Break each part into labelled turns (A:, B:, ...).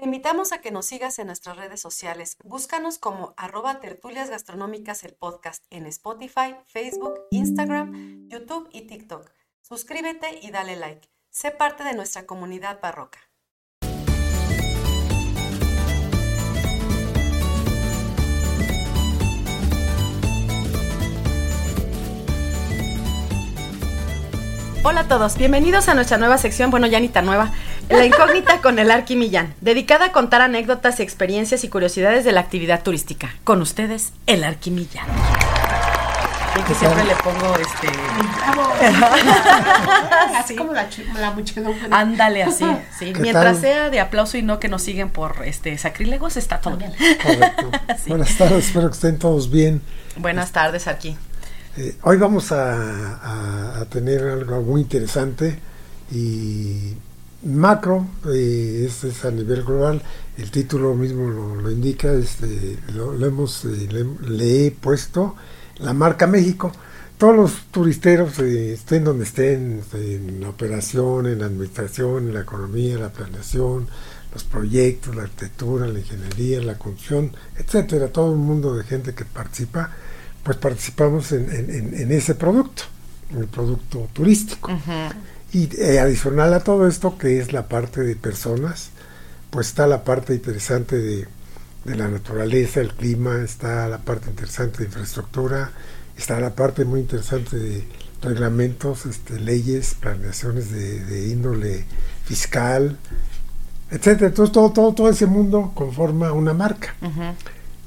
A: Te invitamos a que nos sigas en nuestras redes sociales. Búscanos como arroba tertulias gastronómicas el podcast en Spotify, Facebook, Instagram, YouTube y TikTok. Suscríbete y dale like. Sé parte de nuestra comunidad barroca. Hola a todos, bienvenidos a nuestra nueva sección, bueno ya ni tan nueva, La Incógnita con el Arqui Millán, dedicada a contar anécdotas, experiencias y curiosidades de la actividad turística. Con ustedes, el Arqui Millán. Y que siempre le pongo este...
B: Así como la, la muchedumbre.
A: Ándale así, sí.
C: ¿Qué
A: Mientras
C: tal?
A: sea de aplauso y no que nos siguen por este sacrílegos, está todo bien.
C: Correcto.
A: Sí.
C: Buenas tardes, espero que estén todos bien.
A: Buenas tardes, Arqui.
C: Eh, hoy vamos a, a- a tener algo muy interesante y macro, eh, es, a nivel global, el título mismo lo, indica, este, lo, hemos, eh, le, he puesto la marca México. Todos los turisteros, eh, estén donde estén, en la operación, en la administración, en la economía, la planeación, los proyectos, la arquitectura, la ingeniería, la construcción, etcétera, todo un mundo de gente que participa, pues participamos en, en- en- ese producto, en el producto turístico. Y eh, adicional a todo esto, que es la parte de personas, pues está la parte interesante de, de la naturaleza, el clima, está la parte interesante de infraestructura, está la parte muy interesante de reglamentos, este, leyes, planeaciones de, de índole fiscal, etcétera. Entonces todo, todo, todo ese mundo conforma una marca.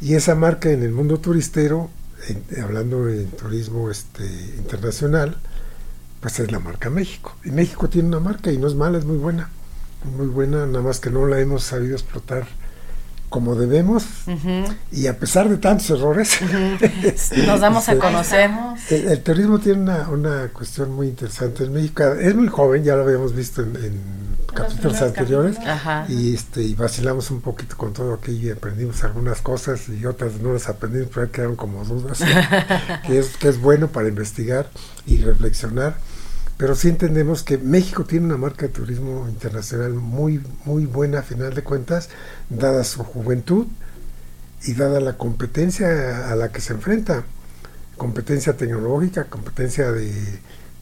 C: Y esa marca en el mundo turistero, en- hablando en turismo este, internacional, pues es la marca México. Y México tiene una marca y no es mala, es muy buena. Muy buena, nada más que no la hemos sabido explotar como debemos. Y a pesar de tantos errores,
A: Nos damos a
C: este,
A: conocer.
C: el, el turismo tiene una, una cuestión muy interesante en México. Es muy joven, ya lo habíamos visto en, en capítulos anteriores.
B: capítulos.
C: Y, este, y vacilamos un poquito con todo aquello y aprendimos algunas cosas y otras no las aprendimos, pero quedaron como dudas, que, es, que es bueno para investigar y reflexionar. Pero sí entendemos que México tiene una marca de turismo internacional muy, muy buena a final de cuentas, dada su juventud y dada la competencia a la que se enfrenta. Competencia tecnológica, competencia de,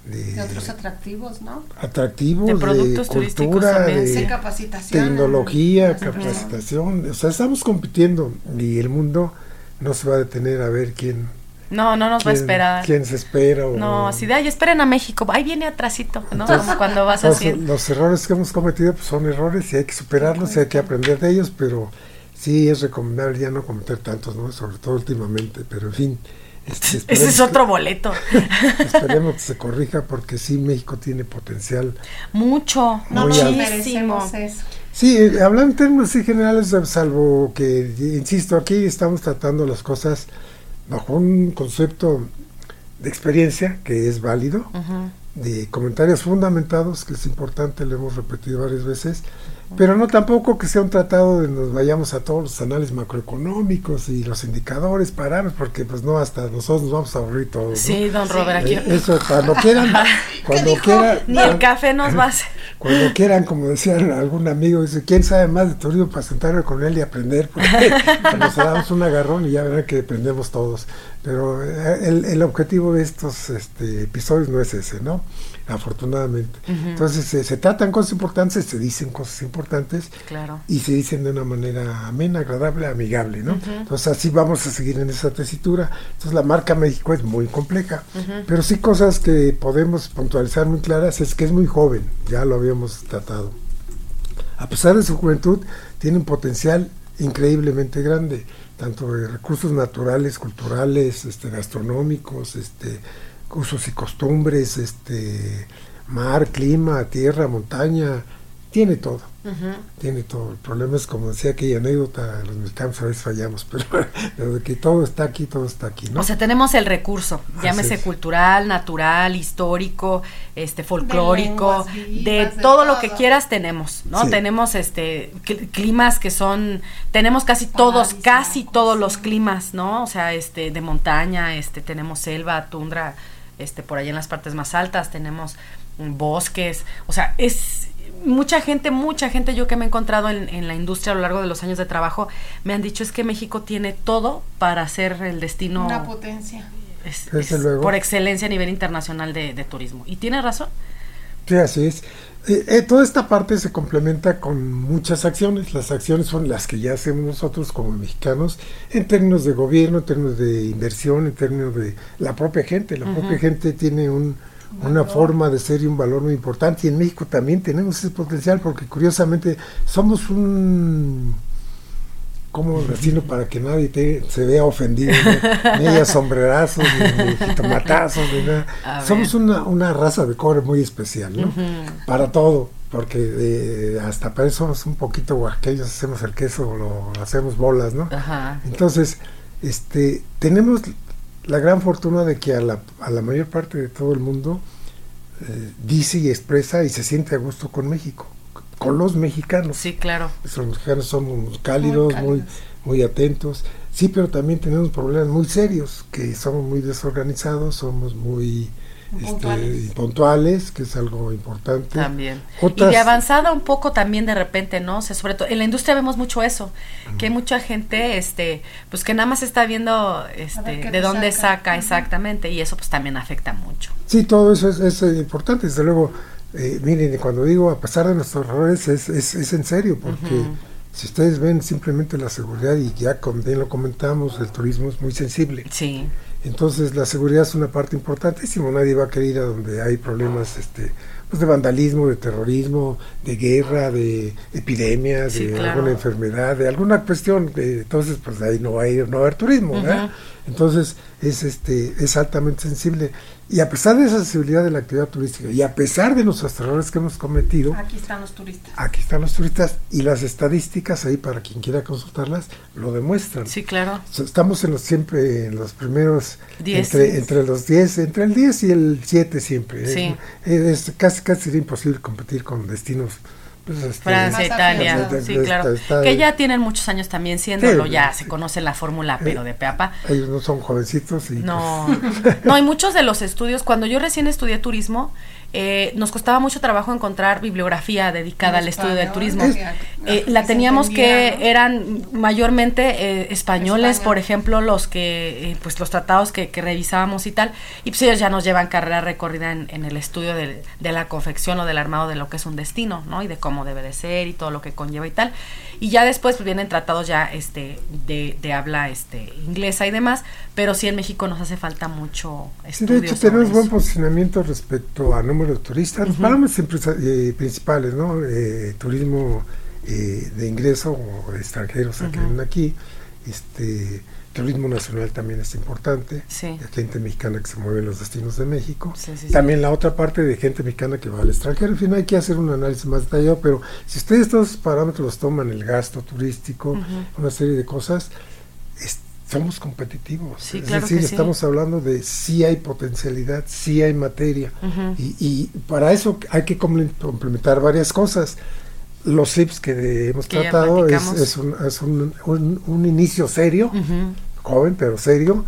C: de,
B: De otros atractivos, ¿no?
C: atractivos,
A: De productos turísticos
C: cultura,
A: también.
C: de
B: capacitación.
C: tecnología, capacitación. O sea, estamos compitiendo y el mundo no se va a detener a ver quién,
A: No, no nos va a esperar.
C: quién se espera. O,
A: No, así de, ay, esperen a México, ahí viene atrasito, ¿no?
C: Entonces,
A: Como cuando vas
C: Los,
A: así.
C: los errores que hemos cometido pues, son errores y hay que superarlos y hay que aprender de ellos, pero sí es recomendable ya no cometer tantos, ¿no? Sobre todo últimamente, pero en fin. este,
A: Ese es
C: que-
A: otro boleto.
C: Esperemos que se corrija porque sí, México tiene potencial.
A: Mucho,
B: No
A: muchísimo.
B: eso.
C: Sí, eh, hablando en términos así generales, salvo que, insisto, aquí estamos tratando las cosas bajo un concepto de experiencia que es válido, de comentarios fundamentados, que es importante, lo hemos repetido varias veces, pero no tampoco que sea un tratado de nos vayamos a todos los análisis macroeconómicos y los indicadores, parámetros, porque pues no, hasta nosotros nos vamos a aburrir todos. ¿no?
A: Sí, don Robert, aquí.
C: Eh, Eso, cuando quieran, cuando quieran,
A: Ni el café nos va a hacer.
C: cuando quieran, como decía algún amigo, dice, ¿quién sabe más de turismo para sentarme con él y aprender? Porque nos damos un agarrón y ya verán que aprendemos todos. Pero eh, el, el objetivo de estos este, episodios no es ese, ¿no? Afortunadamente. Entonces se, se tratan cosas importantes, se dicen cosas importantes
A: Claro.
C: y se dicen de una manera amena, agradable, amigable, ¿no? Entonces así vamos a seguir en esa tesitura. Entonces la marca México es muy compleja, pero sí cosas que podemos puntualizar muy claras es que es muy joven, ya lo habíamos tratado. A pesar de su juventud, tiene un potencial increíblemente grande, tanto de recursos naturales, culturales, este, gastronómicos, este, usos y costumbres, este, mar, clima, tierra, montaña, tiene todo tiene todo. El problema es, como decía aquella anécdota, los mexicanos a veces fallamos, pero, pero de que todo está aquí, todo está aquí, ¿no?
A: O sea, tenemos el recurso,
C: Así
A: llámese
C: es.
A: cultural, natural, histórico, este folclórico,
B: lenguas
A: de, todo lo que quieras tenemos, ¿no?
C: Sí.
A: Tenemos este cl- climas que son tenemos casi todos, casi todos los climas, ¿no? O sea, este de montaña, este tenemos selva, tundra, este por allá en las partes más altas tenemos bosques, o sea, es mucha gente, mucha gente yo que me he encontrado en, en, la industria a lo largo de los años de trabajo, me han dicho es que México tiene todo para ser el destino...
B: Una potencia.
A: Es, es, por excelencia a nivel internacional de, de, turismo. Y tiene razón.
C: Sí, así es. Eh, eh, toda esta parte se complementa con muchas acciones. Las acciones son las que ya hacemos nosotros como mexicanos en términos de gobierno, en términos de inversión, en términos de la propia gente. La uh -huh. propia gente tiene un, una forma de ser y un valor muy importante. Y en México también tenemos ese potencial porque curiosamente somos un ¿Cómo decirlo para que nadie te, se vea ofendido? Ni haya sombrerazos, ni, ni jitomatazos, ni nada. Somos una, una, raza de cobre muy especial, ¿no? Uh -huh. Para todo, porque eh, hasta para eso somos un poquito oaxaqueños, hacemos el queso, lo, lo hacemos bolas, ¿no?
A: Uh -huh.
C: Entonces, este, tenemos la gran fortuna de que a la, a la mayor parte de todo el mundo eh, dice y expresa y se siente a gusto con México con los mexicanos.
A: Sí, claro.
C: Los mexicanos somos cálidos, muy, cálidos. muy, muy atentos. Sí, pero también tenemos problemas muy serios, que somos muy desorganizados, somos muy puntuales. Este, puntuales, que es algo importante.
A: También. Otras, y de avanzada un poco también de repente, ¿no? O sea, sobre todo en la industria vemos mucho eso, uh -huh. que hay mucha gente, este, pues que nada más está viendo, este, de dónde saca, saca uh -huh. exactamente, y eso pues también afecta mucho.
C: Sí, todo eso es, es importante, desde luego eh, miren, cuando digo a pesar de nuestros errores, es, es, es en serio, porque uh -huh. si ustedes ven simplemente la seguridad, y ya bien lo comentamos, el turismo es muy sensible.
A: Sí.
C: Entonces la seguridad es una parte importantísima, nadie va a querer ir a donde hay problemas este, pues de vandalismo, de terrorismo, de guerra, de epidemia,
A: sí,
C: de
A: claro.
C: alguna enfermedad, de alguna cuestión, de, entonces pues ahí no va a ir, no va a haber turismo, uh -huh. Entonces es este es altamente sensible y a pesar de esa sensibilidad de la actividad turística y a pesar de los errores que hemos cometido,
B: aquí están los turistas.
C: Aquí están los turistas y las estadísticas ahí para quien quiera consultarlas lo demuestran.
A: Sí, claro.
C: Estamos en los siempre en los primeros diez, entre, entre, los 10, entre el 10 y el 7 siempre.
A: Sí.
C: Es, es casi casi sería imposible competir con destinos pues este,
A: Francia, Italia, de, de, sí, claro. Está, que ya tienen muchos años también siéndolo, sí, ya se conoce la fórmula, pero de peapa.
C: Ellos no son jovencitos y
A: no, pues. no, y muchos de los estudios, cuando yo recién estudié turismo, eh, nos costaba mucho trabajo encontrar bibliografía dedicada al estudio del turismo. Es, eh, la teníamos que ¿no? eran mayormente eh, españoles, España. por ejemplo, los que, pues los tratados que, que, revisábamos y tal, y pues ellos ya nos llevan carrera recorrida en, en el estudio de, de, la confección o del armado de lo que es un destino, ¿no? Y de cómo debe de ser y todo lo que conlleva y tal. Y ya después pues, vienen tratados ya este de, de habla este inglesa y demás, pero sí en México nos hace falta mucho estudio.
C: De hecho, tenemos buen posicionamiento respecto a número de turistas, los uh -huh. parámetros eh, principales, ¿no? Eh, turismo eh, de ingreso o extranjeros uh -huh. que vienen aquí, este turismo nacional también es importante,
A: sí.
C: de gente mexicana que se mueve en los destinos de México,
A: sí, sí,
C: también la otra parte de gente mexicana que va al extranjero, en fin, hay que hacer un análisis más detallado, pero si ustedes estos parámetros los toman, el gasto turístico, uh -huh. una serie de cosas, es, somos competitivos. Es
A: claro
C: decir, estamos hablando de si hay potencialidad, si hay materia. Uh -huh. y, y, para eso hay que complementar varias cosas. Los SIPs que hemos que tratado es, es, un, es un, un, un, inicio serio, uh -huh. joven pero serio,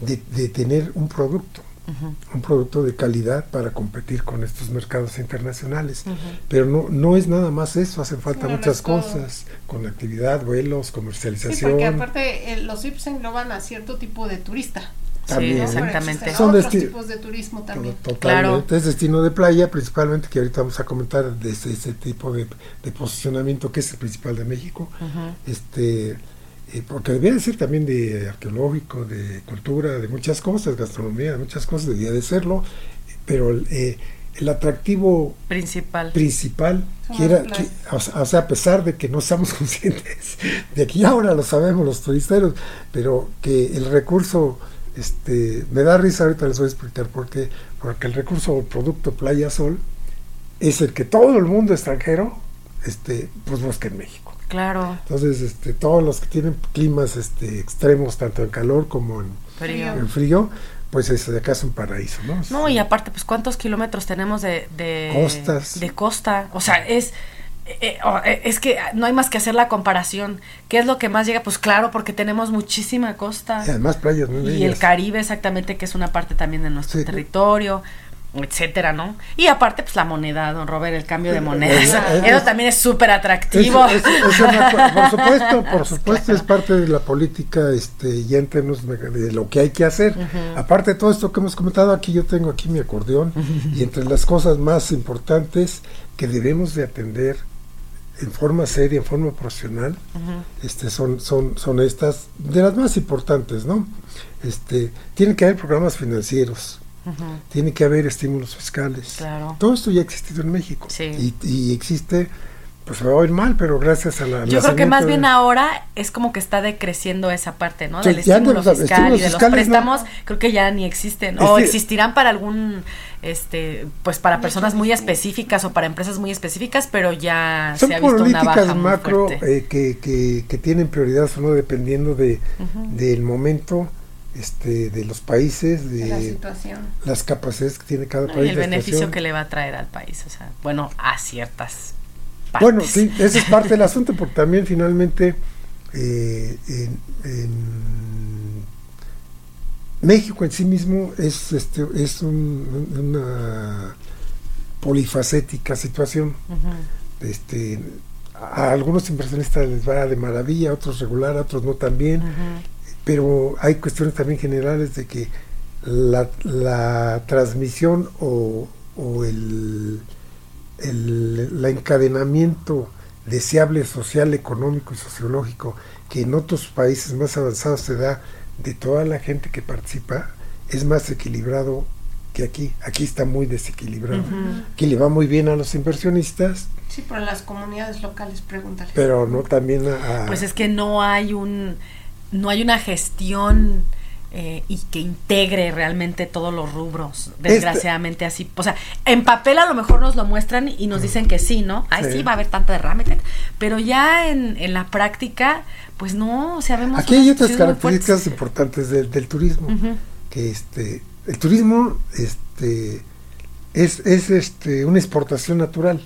C: de, de tener un producto. Uh -huh. un producto de calidad para competir con estos mercados internacionales. Uh -huh. Pero no, no es nada más eso, hacen falta muchas cosas, con actividad, vuelos, comercialización. Sí,
B: porque aparte eh, los IPS engloban a cierto tipo de turista.
A: También. Sí, exactamente.
B: Son otros tipos de turismo también.
C: Totalmente. Claro. Es destino de playa, principalmente, que ahorita vamos a comentar de ese, ese tipo de, de, posicionamiento que es el principal de México. Uh -huh. Este eh, porque debía de ser también de arqueológico, de cultura, de muchas cosas, gastronomía, de muchas cosas, debía de serlo, pero eh, el atractivo
A: principal,
C: principal que era, que, o, sea, a pesar de que no estamos conscientes de que ahora lo sabemos los turisteros, pero que el recurso, este, me da risa, ahorita les voy a explicar por qué, porque el recurso o producto Playa Sol es el que todo el mundo extranjero este, pues busca en México.
A: Claro.
C: Entonces, este, todos los que tienen climas este, extremos, tanto en calor como en
A: frío,
C: en frío pues es de acá es un paraíso, ¿no?
A: No, y aparte, pues cuántos kilómetros tenemos de, de
C: costas.
A: De costa. O sea, es eh, eh, es que no hay más que hacer la comparación. ¿Qué es lo que más llega? Pues claro, porque tenemos muchísima costa.
C: Y además playas muy
A: Y el Caribe, exactamente, que es una parte también de nuestro sí. territorio. etcétera, ¿no? Y aparte, pues la moneda, don Robert, el cambio de moneda.
C: Es- es-
A: Eso también es súper atractivo.
C: Es- una- por supuesto, por supuesto es parte de la política este, ya en términos de, de lo que hay que hacer. Aparte de todo esto que hemos comentado, aquí yo tengo aquí mi acordeón y entre las cosas más importantes que debemos de atender en forma seria, en forma profesional, este, son, son, son estas, de las más importantes, ¿no? Este, tienen que haber programas financieros, tiene que haber estímulos fiscales.
A: Claro.
C: Todo esto ya ha existido en México.
A: Sí.
C: Y, y existe, pues se va a oír mal, pero gracias a la...
A: Yo creo que más bien
C: de-
A: ahora es como que está decreciendo esa parte, ¿no?
C: Sí,
A: Del
C: ya
A: estímulo
C: de los
A: fiscal y de los
C: fiscales, ¿no?
A: préstamos, creo que ya ni existen.
C: Es
A: O existirán para algún, este, pues para personas muy específicas o para empresas muy específicas, pero ya
C: Son
A: se ha visto una baja
C: políticas
A: muy
C: macro
A: fuerte.
C: eh, que, que, que tienen prioridad solo dependiendo de, del momento este, de los países,
B: de la situación.
C: las capacidades que tiene cada
A: ¿no?
C: país.
A: y el beneficio
C: situación.
A: que le va a traer al país, o sea, bueno, a ciertas partes.
C: Bueno, sí, ese es parte del asunto, porque también finalmente eh, en, en México en sí mismo es, este, es un- una polifacética situación. Este, a algunos inversionistas les va de maravilla, a otros regular, a otros no tan bien, pero hay cuestiones también generales de que la, la transmisión o, o el, el, el encadenamiento deseable social, económico y sociológico que en otros países más avanzados se da de toda la gente que participa es más equilibrado que aquí. Aquí está muy desequilibrado.
A: Ujú.
C: Aquí le va muy bien a los inversionistas,
B: Sí, pero en las comunidades locales, pregúntale.
C: pero no también a... a-
A: Pues es que no hay un no hay una gestión eh, y que integre realmente todos los rubros,
C: Este
A: desgraciadamente así. O sea, en papel a lo mejor nos lo muestran y nos dicen que sí, ¿no? Ay, sí,
C: Sí.
A: va a haber tanta derrame. Pero ya en, en la práctica, pues no, o sea, vemos...
C: Aquí hay otras características importantes del, del turismo, que este, el turismo este, es, es este, una exportación natural.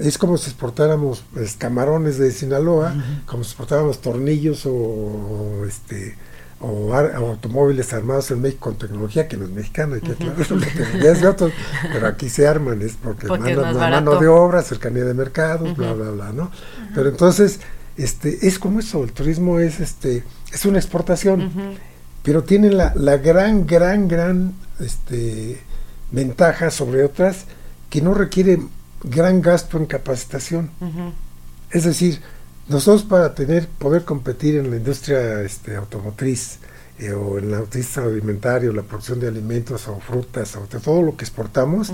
C: Es como si exportáramos pues, camarones de Sinaloa, como si exportáramos tornillos o, o, este o, ar- o automóviles armados en México con tecnología que no es mexicana, hay que aclararlo, otros, pero aquí se arman, es porque,
A: Porque es
C: mano, la mano de obra, cercanía de mercados, bla, bla, bla, ¿no? Pero entonces, este, es como eso, el turismo es, este, es una exportación, pero tiene la, la gran, gran, gran este, ventaja sobre otras que no requiere gran gasto en capacitación. Es decir, nosotros para tener poder competir en la industria este, automotriz eh, o en la industria alimentaria o la producción de alimentos o frutas o de todo lo que exportamos,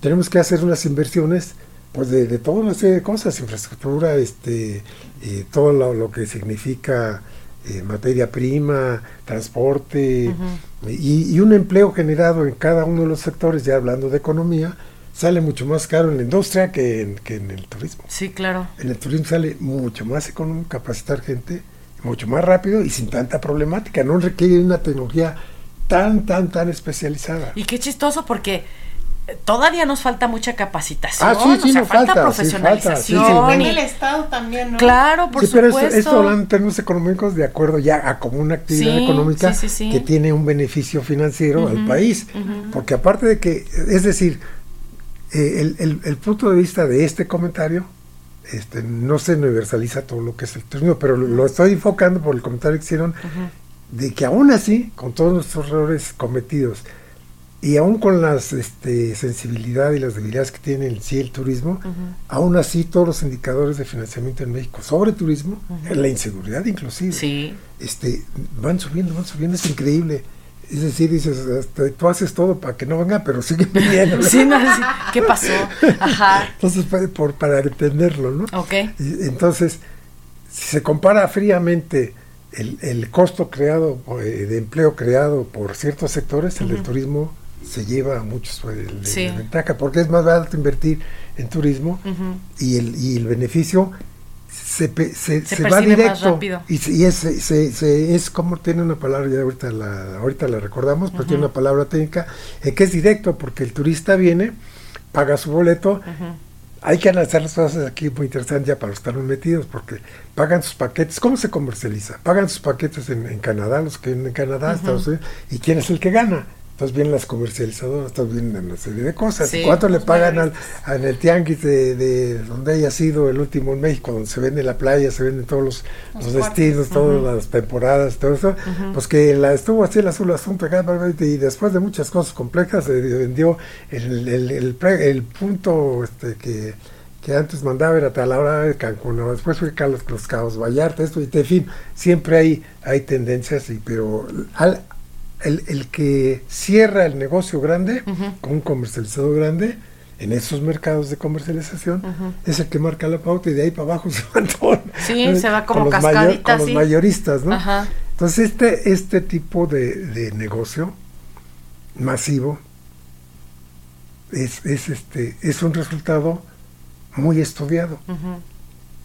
C: tenemos que hacer unas inversiones pues de, de toda una serie de cosas, infraestructura, este, eh, todo lo, lo que significa eh, materia prima, transporte y, y un empleo generado en cada uno de los sectores, ya hablando de economía, sale mucho más caro en la industria que en, que en el turismo.
A: Sí, claro.
C: En el turismo sale mucho más económico capacitar gente, mucho más rápido y sin tanta problemática. No requiere una tecnología tan, tan, tan especializada.
A: Y qué chistoso porque eh, todavía nos falta mucha capacitación.
C: Ah, sí, sí,
A: o sea,
C: nos
A: falta,
C: falta, sí, falta, sí,
A: profesionalización.
C: sí.
B: en
A: y-
B: el Estado también, ¿no?
A: Claro, por
C: sí, pero esto,
A: supuesto.
C: esto hablando en términos económicos de acuerdo ya a como una actividad
A: Sí,
C: económica
A: sí, sí, sí.
C: que tiene un beneficio financiero al país. Porque aparte de que, es decir, eh, el, el- el punto de vista de este comentario este, no se universaliza todo lo que es el turismo, pero lo, lo estoy enfocando por el comentario que hicieron de que aún así, con todos nuestros errores cometidos, y aún con las este, sensibilidad y las debilidades que tiene en sí el turismo, aún así todos los indicadores de financiamiento en México sobre turismo, la inseguridad inclusive,
A: Sí.
C: este, van subiendo, van subiendo, es increíble. Es decir, dices, hasta tú haces todo para que no venga, pero sigue viniendo. ¿no?
A: Sí, no, sí. ¿Qué pasó? Ajá.
C: Entonces, para, por, para entenderlo, ¿no?
A: Ok.
C: Y Entonces, si se compara fríamente el, el costo creado, eh, de empleo creado por ciertos sectores, el del turismo se lleva a muchos de-
A: Sí.
C: de ventaja, porque es más barato invertir en turismo y, el, y el beneficio se, se,
A: Se
C: se va directo.
A: rápido.
C: Y, se- y es, se, se- es como tiene una palabra, ya ahorita la, ahorita la recordamos, pero tiene una palabra técnica, eh, que es directo, porque el turista viene, paga su boleto, hay que analizar las cosas aquí muy interesantes ya para estar muy metidos, porque pagan sus paquetes. ¿Cómo se comercializa? Pagan sus paquetes en, en Canadá, los que vienen en Canadá, Estados Unidos, y quién es el que gana. Entonces vienen las comercializadoras, entonces vienen una serie de cosas.
A: Sí.
C: ¿Y ¿Cuánto le
B: Los
C: pagan al, en el tianguis de, de donde haya sido el último en México, donde se vende la playa, se venden todos los,
B: Los
C: los
B: cuartos.
C: destinos, todas las temporadas, todo eso? Pues que la estuvo así el azul asunto acá, y después de muchas cosas complejas se vendió el, el, el, pre- el punto este que que antes mandaba era a la hora de Cancún, ¿no? después fue Carlos Los Cabos Vallarta, esto, y en fin, siempre hay, hay tendencias, y, pero al, el, el que cierra el negocio grande, con un comercializador grande, en esos mercados de comercialización, es el que marca la pauta y de ahí para abajo se van todos.
A: Sí, se va como
C: con los
A: cascadita,
C: con los
A: sí.
C: mayoristas, ¿no?
A: Ajá.
C: Entonces, este, este tipo de, de negocio masivo es, es, este, es un resultado muy estudiado.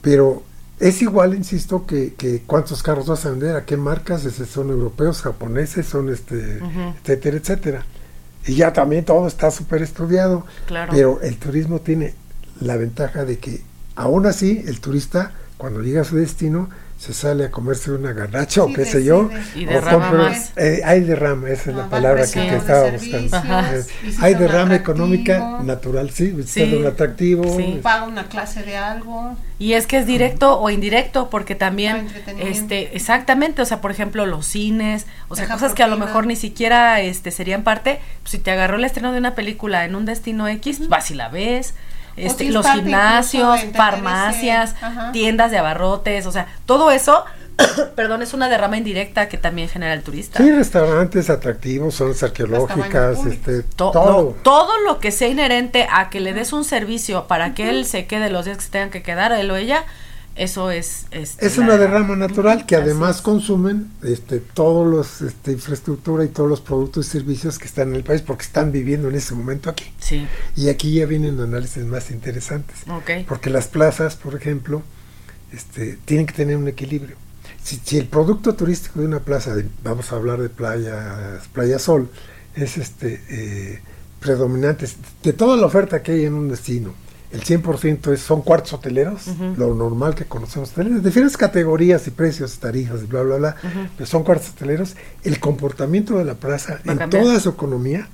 C: Pero es igual, insisto, que, que cuántos carros vas a vender, a qué marcas, ese son europeos, japoneses, son este, etcétera, etcétera. Y ya también todo está súper estudiado.
A: Claro.
C: Pero el turismo tiene la ventaja de que, aún así, el turista, cuando llega a su destino, se sale a comerse una garnacha o
B: Sí,
C: qué sé yo.
A: Y
C: o
A: derrama
C: compra-
A: más.
C: eh, hay derrama, esa es
B: No,
C: la palabra
B: al
C: que, que estaba buscando. Eh, hay derrama
B: atractivo,
C: económica natural, sí, visita
A: Sí.
C: de un atractivo.
A: Sí.
B: paga una clase de algo.
A: Y es que es directo o indirecto, porque también, este, exactamente, o sea, por ejemplo, los cines, o sea,
B: Deja
A: cosas que a lo mejor ni siquiera, este, serían parte, pues, si te agarró el estreno de una película en un destino X, pues, vas y la ves, este,
B: si es
A: los gimnasios, farmacias, tiendas de abarrotes, o sea, todo eso, perdón, es una derrama indirecta que también genera el turista.
C: Sí, restaurantes atractivos, zonas arqueológicas, este,
A: To-
C: todo.
A: no, todo lo que sea inherente a que le des un servicio para que él se quede los días que se tengan que quedar, él o ella, eso es... este,
C: Es una derrama natural que además consumen este, todos los este, infraestructura y todos los productos y servicios que están en el país porque están viviendo en ese momento aquí.
A: Sí,
C: Y aquí ya vienen análisis más interesantes. Porque las plazas, por ejemplo, este, tienen que tener un equilibrio. Si, si el producto turístico de una plaza, vamos a hablar de playa, playa Sol, es este eh, predominante, de toda la oferta que hay en un destino, el 100% es, son cuartos hoteleros, lo normal que conocemos, hoteleros, diferentes categorías y precios, tarifas, y bla, bla, bla, pero son cuartos hoteleros, el comportamiento de la plaza en
A: cambiar.
C: toda su economía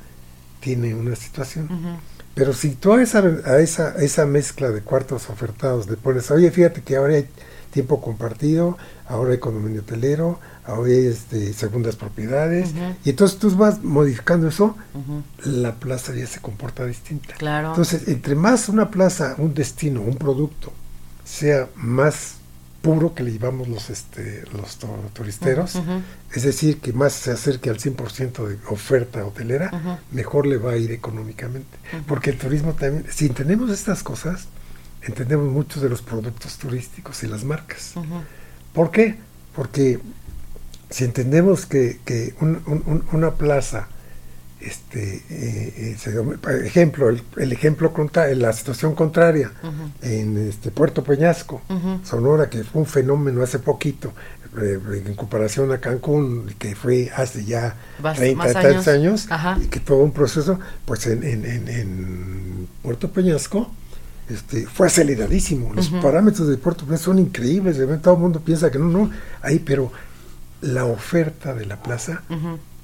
C: tiene una situación. Pero si tú a esa, a esa, a esa mezcla de cuartos ofertados le pones, oye, fíjate que ahora hay tiempo compartido, ahora hay condominio hotelero, ahora hay este, segundas propiedades, y entonces tú vas modificando eso, la plaza ya se comporta distinta.
A: Claro.
C: Entonces, entre más una plaza, un destino, un producto sea más puro que le llevamos los este los tu- turisteros, es decir, que más se acerque al 100% de oferta hotelera, mejor le va a ir económicamente. Porque el turismo también, si entendemos estas cosas, entendemos muchos de los productos turísticos y las marcas. ¿Por qué? Porque si entendemos que, que un- un- un- una plaza, este, eh, eh, ejemplo, el, el ejemplo contra, la situación contraria en este Puerto Peñasco. Sonora, que fue un fenómeno hace poquito, eh, en comparación a Cancún, que fue hace ya
A: Bast-
C: 30
A: más
C: y tantos
A: años.
C: años,
A: Ajá.
C: y que todo un proceso, pues en, en, en, en Puerto Peñasco este, fue aceleradísimo. Los parámetros de Puerto Peñasco son increíbles, todo el mundo piensa que no, no, ahí, pero la oferta de la plaza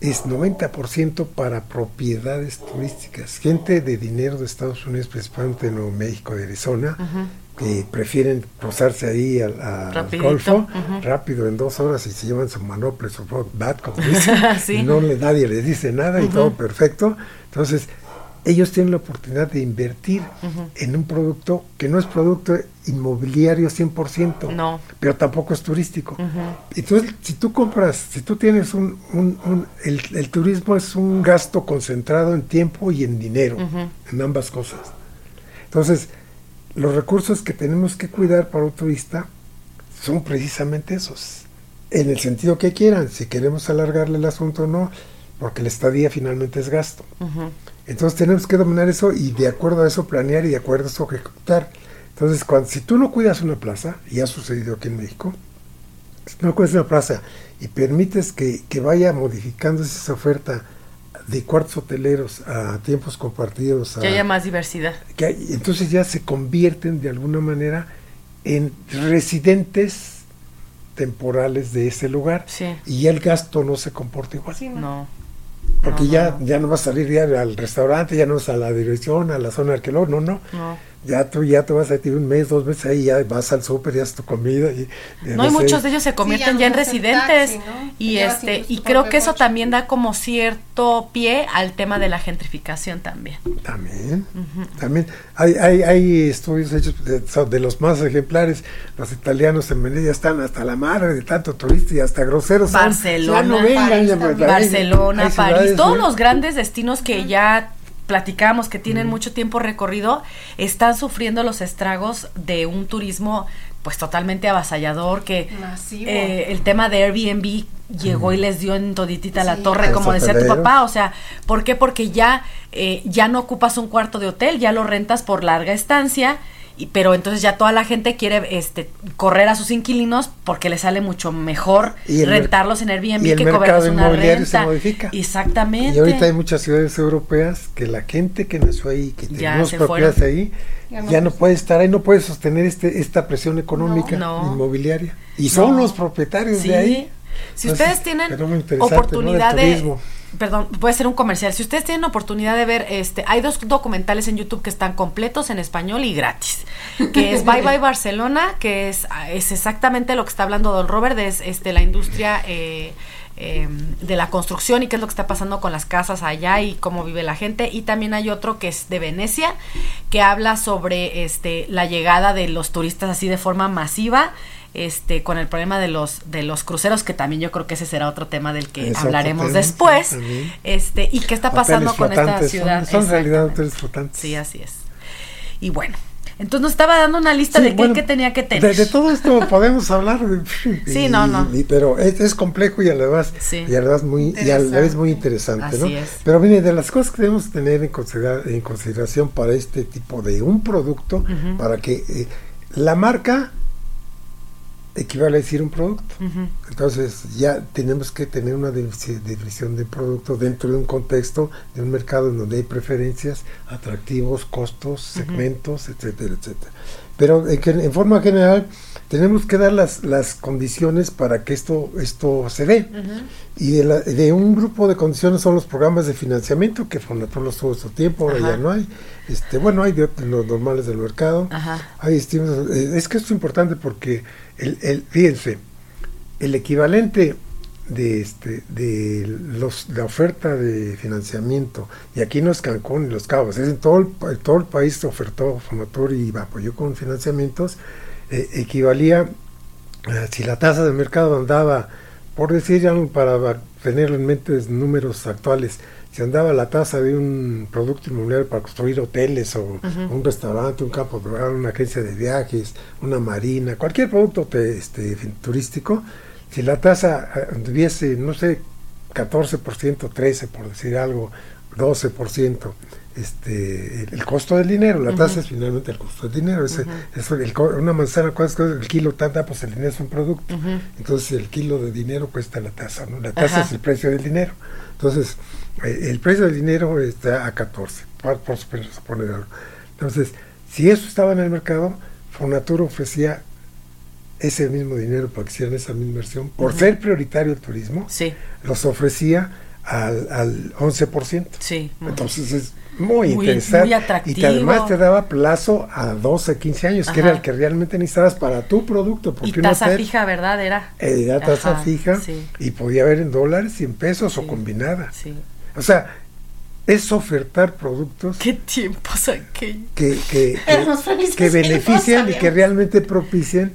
C: es 90% para propiedades turísticas. Gente de dinero de Estados Unidos, principalmente de Nuevo México, de Arizona, que prefieren cruzarse ahí al, Golfo rápido en dos horas y se llevan su manople, su rock bat, como dicen,
A: Sí.
C: y no le, nadie les dice nada y todo perfecto. Entonces, ellos tienen la oportunidad de invertir en un producto que no es producto inmobiliario 100%,
A: No.
C: pero tampoco es turístico. Entonces, si tú compras, si tú tienes un, un- un- el, el turismo es un gasto concentrado en tiempo y en dinero, en ambas cosas. Entonces, los recursos que tenemos que cuidar para un turista son precisamente esos, en el sentido que quieran, si queremos alargarle el asunto o no, porque la estadía finalmente es gasto. Entonces tenemos que dominar eso y de acuerdo a eso planear y de acuerdo a eso ejecutar. Entonces, cuando, si tú no cuidas una plaza, y ha sucedido aquí en México, si tú no cuidas una plaza y permites que, que vaya modificándose esa oferta de cuartos hoteleros a tiempos compartidos, a,
A: Que haya más diversidad.
C: que hay- entonces ya se convierten de alguna manera en residentes temporales de ese lugar
A: Sí.
C: y ya el gasto no se comporta igual.
B: Sí, ¿no?
A: No.
C: Porque
A: No,
C: ya,
A: no.
C: ya no vas a salir ya al restaurante, ya no vas a la dirección, a la zona arqueológica, no, no.
A: No.
C: Ya tú ya te vas a ir un mes, dos meses ahí, ya vas al súper, ya haces tu comida. Y, y
A: No, y
C: sé,
A: muchos de ellos se convierten
B: ya
A: ya en
B: no
A: residentes
B: taxi, ¿no?
A: y este y creo que eso
B: coche.
A: también da como cierto pie al tema de la gentrificación también.
C: También, también. Hay, hay, hay estudios hechos de, los más ejemplares. Los italianos en Venecia están hasta la madre de tanto turista y hasta groseros. son.
A: Barcelona,
C: Ya no vengan,
B: París
C: ya,
B: también.
A: Barcelona, París, todos los grandes destinos que ya platicamos que tienen mucho tiempo recorrido están sufriendo los estragos de un turismo pues totalmente avasallador que eh, el tema de Airbnb llegó y les dio en toditita la torre como decía tu papá o sea ¿por qué? porque ya eh, ya no ocupas un cuarto de hotel ya lo rentas por larga estancia y, pero entonces ya toda la gente quiere este correr a sus inquilinos porque les sale mucho mejor rentarlos en Airbnb
C: y el
A: que
C: mercado
A: cobrarles una
C: inmobiliario se
A: renta.
C: modifica.
A: Exactamente.
C: Y ahorita hay muchas ciudades europeas que la gente que nació ahí, que tenemos propiedades
A: fueron.
C: ahí,
B: Ya
C: ya
B: no.
C: puede estar ahí, no puede sostener este esta presión económica
A: No.
C: inmobiliaria. Y son
A: No.
C: los propietarios
A: Sí.
C: de ahí.
A: Si
C: Entonces,
A: ustedes tienen oportunidad
C: ¿no?
A: de. Perdón, puede ser un comercial. Si ustedes tienen oportunidad de ver este hay dos documentales en YouTube que están completos en español y gratis, que es Bye Bye Barcelona, que es es exactamente lo que está hablando Don Robert es, este la industria eh, eh, de la construcción y qué es lo que está pasando con las casas allá y cómo vive la gente y también hay otro que es de Venecia que habla sobre este la llegada de los turistas así de forma masiva este con el problema de los de los cruceros que también yo creo que ese será otro tema del que
C: Exacto,
A: hablaremos después
C: también.
A: este y qué está pasando con esta ciudad
C: Son, en realidad hoteles flotantes.
A: sí así es y bueno entonces nos estaba dando una lista
C: Sí,
A: de qué,
C: bueno,
A: qué tenía que tener
C: De, todo esto podemos hablar.
A: Sí, no, no.
C: y- pero es, es complejo y a la vez,
A: Sí.
C: y a la vez muy, y a la vez muy interesante,
A: Así
C: ¿no?
A: es.
C: Pero mire, de las cosas que debemos tener en, considera- en consideración para este tipo de un producto, para que eh, la marca equivale a decir un producto. Entonces ya tenemos que tener una definición de producto dentro de un contexto de un mercado en donde hay preferencias, atractivos, costos, segmentos, etcétera, etcétera. Pero en, en forma general tenemos que dar las, las condiciones para que esto, esto se dé. Y de, la- de un grupo de condiciones son los programas de financiamiento que Fonatur los tuvo su tiempo, ahora
A: Ajá.
C: ya no hay. Este, bueno, hay de los normales del mercado.
A: Ajá.
C: Hay estímulos. eh, Es que esto es importante porque, el, el, fíjense, el equivalente de este de los la oferta de financiamiento. Y aquí no es Cancún y Los Cabos es en todo el, todo el país se ofertó Fonatur y apoyó con financiamientos eh, equivalía eh, si la tasa de mercado andaba por decir algo para tener en mente números actuales si andaba la tasa de un producto inmobiliario para construir hoteles o un restaurante, un campo rural, una agencia de viajes, una marina, cualquier producto te- este, turístico, si la tasa eh, tuviese, no sé, 14%, 13% por decir algo, 12%, este, el, el costo del dinero, la tasa es finalmente el costo del dinero, ese- eso, el co- una manzana, ¿cuánto cuesta el kilo? Tanta, pues el dinero es un producto. Entonces el kilo de dinero cuesta la tasa, ¿no? La tasa es el precio del dinero. Entonces, eh, el precio del dinero está a 14, por, por suponer- suponer algo. Entonces, si eso estaba en el mercado, Fonatur ofrecía ese mismo dinero para que hicieran esa misma inversión, por ser prioritario el turismo,
A: sí
C: los ofrecía al, al 11%.
A: sí.
C: Entonces es muy,
A: Muy-
C: interesante.
A: muy atractivo.
C: Y que además te daba plazo a 12, 15 años, que era el que realmente necesitabas para tu producto. Porque
A: y tasa
C: hotel-
A: fija verdad era
C: era tasa
A: Ajá,
C: fija
A: sí.
C: y podía haber en dólares y en pesos
A: Sí.
C: o combinada.
A: sí
C: O sea, es ofertar productos
A: qué tiempos aquellos
C: que, que, que, que benefician y que realmente propicien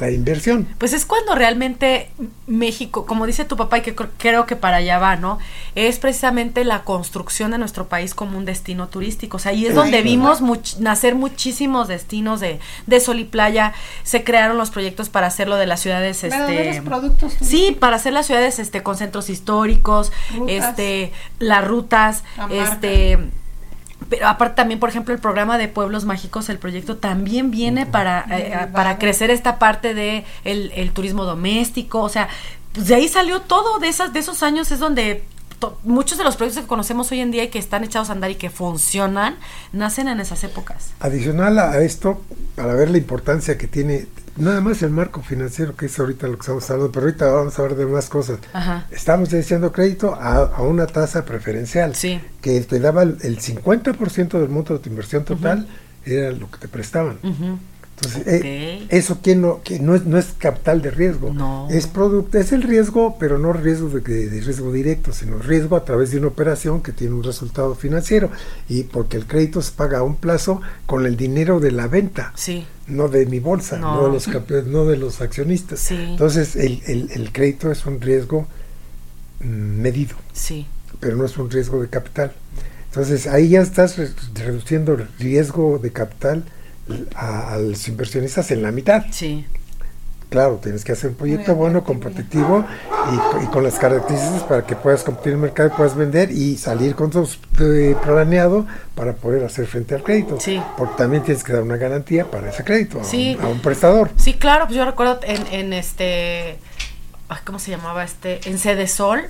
C: la inversión.
A: Pues es cuando realmente México, como dice tu papá, y que cr- creo que para allá va, ¿no? Es precisamente la construcción de nuestro país como un destino turístico. O sea, y es donde vimos much- nacer muchísimos destinos de, de sol y playa. Se crearon los proyectos para hacerlo de las ciudades, este.
B: productos
A: Sí, para hacer las ciudades este con centros históricos,
B: Rutas.
A: este las rutas,
B: La marca.
A: este pero aparte también, por ejemplo, el programa de Pueblos Mágicos, el proyecto también viene para, eh,
B: vago.
A: para crecer esta parte de el, el turismo doméstico, o sea, pues de ahí salió todo, de esas, de esos años es donde muchos de los proyectos que conocemos hoy en día y que están echados a andar y que funcionan, nacen en esas épocas.
C: Adicional a esto, para ver la importancia que tiene nada más el marco financiero, que es ahorita lo que estamos hablando, pero ahorita vamos a hablar de más cosas.
A: Ajá.
C: Estamos diciendo crédito a, a una tasa preferencial,
A: Sí.
C: que te daba el, el 50% del monto de tu inversión total, era lo que te prestaban.
A: Ujú.
C: Entonces, eh, eso que no, que no es, no es capital de riesgo,
A: No.
C: es producto, es el riesgo, pero no riesgo de, de- de riesgo directo, sino riesgo a través de una operación que tiene un resultado financiero y porque el crédito se paga a un plazo con el dinero de la venta,
A: Sí.
C: no de mi bolsa,
A: No.
C: no, de los campe- no de los accionistas.
A: Sí.
C: Entonces, el, el- el crédito es un riesgo mm, medido,
A: Sí.
C: pero no es un riesgo de capital. Entonces, ahí ya estás re- reduciendo el riesgo de capital a, a los inversionistas en la mitad.
A: Sí.
C: Claro, tienes que hacer un proyecto bueno, competitivo y, co- y con las características para que puedas competir en el mercado y puedas vender y salir con tu eh, planeado para poder hacer frente al crédito.
A: Sí.
C: Porque también tienes que dar una garantía para ese crédito a,
A: Sí.
C: un, a un prestador.
A: Sí, claro, pues yo recuerdo en, en este, ay, ¿cómo se llamaba este? En Sede Sol,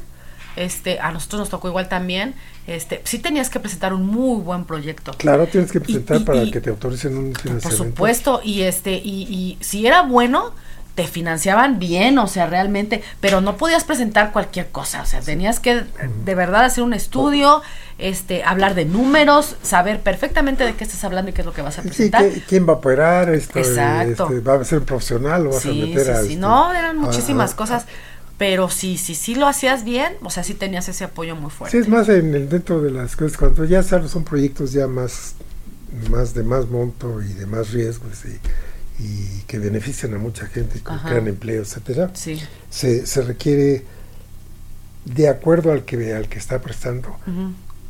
A: este, a nosotros nos tocó igual también, este, sí tenías que presentar un muy buen proyecto.
C: Claro, tienes que presentar
A: y-
C: para
A: y-
C: que te autoricen un
A: Por
C: financiamiento.
A: supuesto, y este, y, y si era bueno, te financiaban bien, o sea, realmente, pero no podías presentar cualquier cosa, o sea, tenías que de verdad hacer un estudio, este, hablar de números, saber perfectamente de qué estás hablando y qué es lo que vas a
C: Sí,
A: presentar.
C: ¿qué- ¿quién va a operar? Esto,
A: Exacto.
C: este, ¿Va a ser un profesional o vas a
A: Sí,
C: meter
A: sí,
C: a...
A: sí.
C: este,
A: No, eran
C: a-
A: muchísimas
C: a-
A: cosas. Pero sí, sí, sí lo hacías bien, o sea, sí tenías ese apoyo muy
C: Sí,
A: fuerte.
C: es más en el, dentro de las cosas, cuando ya sabes, son proyectos ya más, más de más monto y de más riesgos y, y que benefician a mucha gente, que crean empleo, etcétera,
A: Sí.
C: se, se requiere de acuerdo al que al que está prestando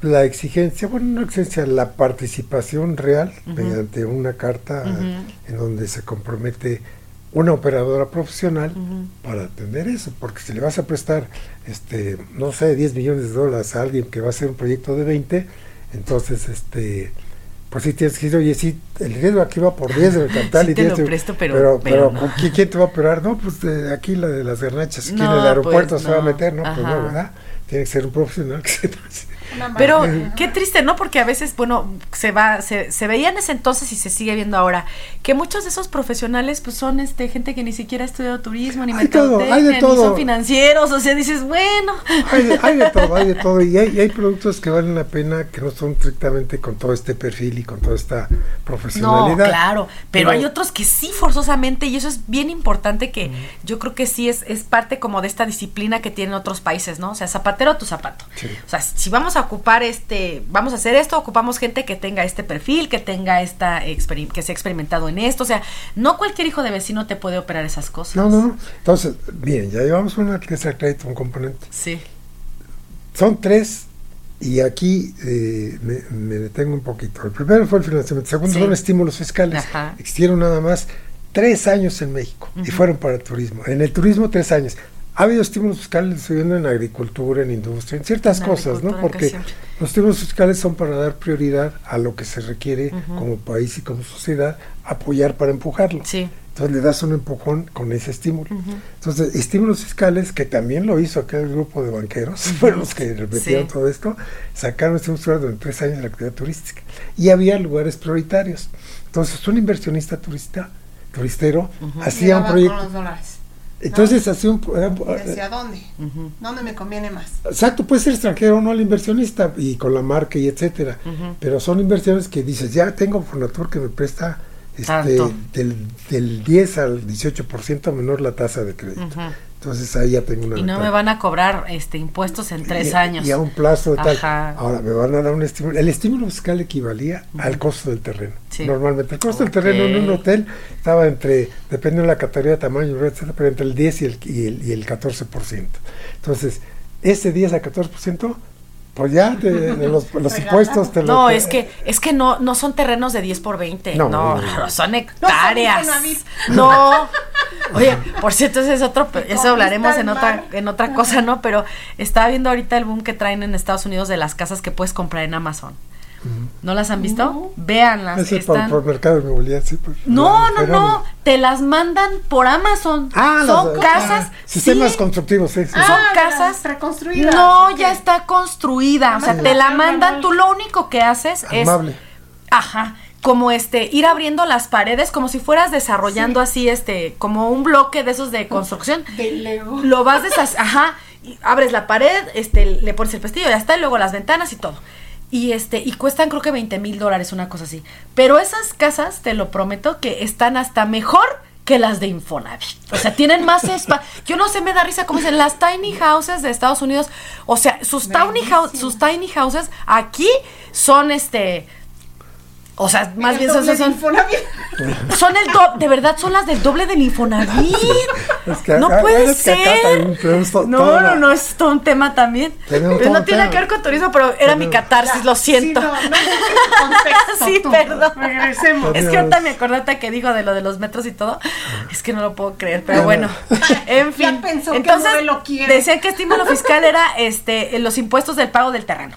C: la exigencia, bueno, no exigencia, la participación real mediante una carta en donde se compromete una operadora profesional
A: Ujú.
C: para atender eso, porque si le vas a prestar, este, no sé, 10 millones de dólares a alguien que va a hacer un proyecto de 20, entonces, este, pues sí tienes que decir, oye, sí, el riesgo aquí va por 10 del capital
A: Sí
C: y
A: te lo
C: 10 de-
A: presto, pero-
C: pero,
A: pero
C: pero
A: no.
C: ¿con quién, quién te va a operar? No, pues de aquí la de las garnachas, aquí en
A: No,
C: el aeropuerto
A: pues,
C: se va a
A: no.
C: meter, no, pues
A: Ajá.
C: no, ¿verdad? Tiene que ser un profesional que sepa.
A: Pero qué triste, ¿no? Porque a veces, bueno, se va, se, se veía en ese entonces y se sigue viendo ahora, que muchos de esos profesionales, pues son este gente que ni siquiera ha estudiado turismo, ni
C: Hay todo, hay de
A: ni
C: todo.
A: son financieros, o sea, dices, bueno.
C: Hay de, hay de todo, hay de todo. Y hay, y hay productos que valen la pena que no son estrictamente con todo este perfil y con toda esta
A: No,
C: profesionalidad.
A: claro, pero,
C: Pero-
A: hay otros que sí forzosamente y eso es bien importante que yo creo que sí es, es parte como de esta disciplina que tienen otros países, ¿no? O sea, zapatero a tu zapato.
C: Sí.
A: O sea, si vamos a ocupar este, vamos a hacer esto, ocupamos gente que tenga este perfil, que tenga esta, que se ha experimentado en esto, o sea, no cualquier hijo de vecino te puede operar esas cosas.
C: No, no, no. Entonces, bien, ya llevamos una que es el crédito, un componente.
A: Sí.
C: Son tres y aquí eh, me, me detengo un poquito. El primero fue el financiamiento, el segundo
A: Sí.
C: son estímulos fiscales.
A: Ajá.
C: Existieron nada más tres años en México y fueron para el turismo. En el turismo, tres años. Ha habido estímulos fiscales subiendo en agricultura, en industria, en ciertas
A: En
C: cosas, ¿no? Porque los estímulos fiscales son para dar prioridad a lo que se requiere
A: Ujú.
C: como país y como sociedad, apoyar para empujarlo.
A: Sí.
C: Entonces le das un empujón con ese estímulo.
A: Ujú.
C: Entonces, estímulos fiscales, que también lo hizo aquel grupo de banqueros, fueron los que repitieron
A: Sí.
C: todo esto, sacaron estímulos fiscales durante tres años de la actividad turística. Y había lugares prioritarios. Entonces, un inversionista turista, turistero, hacía un proyecto.
B: Con los dólares.
C: Entonces, hacía un. era un-
B: Y decía, ¿dónde? ¿Dónde me conviene más?
C: Exacto, puede ser extranjero o no el inversionista y con la marca y etcétera. Pero son inversiones que dices, ya tengo Fonatur que me presta este, del, del 10 al 18% menor la tasa de crédito. Entonces ahí ya tengo una
A: Y no me van a cobrar este impuestos en tres
C: Y-
A: años.
C: Y a un plazo de tal.
A: Ajá.
C: Ahora me van a dar un estímulo. El estímulo fiscal equivalía al costo del terreno.
A: Sí.
C: Normalmente el costo del terreno en un hotel estaba entre, depende de la categoría de tamaño, etcétera, pero entre el 10 y el, y el, y el 14%. Entonces, ese 10 a 14%, pues ya de los, los impuestos te lo-
A: No,
C: te-
A: es que es que no no son terrenos de 10 por 20. No,
C: No,
A: no,
C: no, no.
A: son hectáreas.
B: Infonavit.
A: No. Oye, por cierto, ese es otro, eso hablaremos en otra en otra cosa, ¿no? Pero estaba viendo ahorita el boom que traen en Estados Unidos de las casas que puedes comprar en Amazon. ¿No las han visto?
B: No.
A: Véanlas,
C: por,
A: están
C: por mercado inmobiliario, sí. pues,
A: No, no, no, te las mandan por Amazon.
C: Ah,
A: son
C: las-
A: casas,
C: ah, sistemas
A: sí,
C: constructivos, sí,
A: son
B: Ah, de las
A: casas
B: preconstruidas,
A: No, ya está construida, o sea, te la mandan, tú lo único que haces es
C: Armable.
A: Ajá, como este ir abriendo las paredes como si fueras desarrollando así este como un bloque de esos de construcción
B: De Lego.
A: lo vas deshaciendo, ajá, y abres la pared, este, le pones el pestillo, ya está, y luego las ventanas y todo. Y este, y cuestan creo que 20 mil dólares, una cosa así. Pero esas casas, te lo prometo, que están hasta mejor que las de Infonavit. O sea, tienen más espacio. Yo no sé, me da risa como dicen las tiny houses de Estados Unidos. O sea, sus tiny, sus tiny houses aquí son este. O sea, más
B: El
A: bien son, son, son el do- de verdad son las del doble del Infonavit.
C: Es que
A: no puede
C: es que acá
A: ser. no, no,
C: la-
A: no, es todo un tema también.
C: Todo
A: no tiene
C: tema.
A: que ver con turismo, pero era mi catarsis, lo siento.
B: Sí, no, no, no, contexto,
A: Sí,
B: tú.
A: perdón.
B: Regresemos.
A: Es que ahorita me acordate que dijo de lo de los metros y todo. Es que no lo puedo creer, pero bueno. En
B: Ya
A: fin.
B: pensó qué
A: Entonces,
B: modelo quiere.
A: decían que estímulo fiscal era este los impuestos del pago del terreno.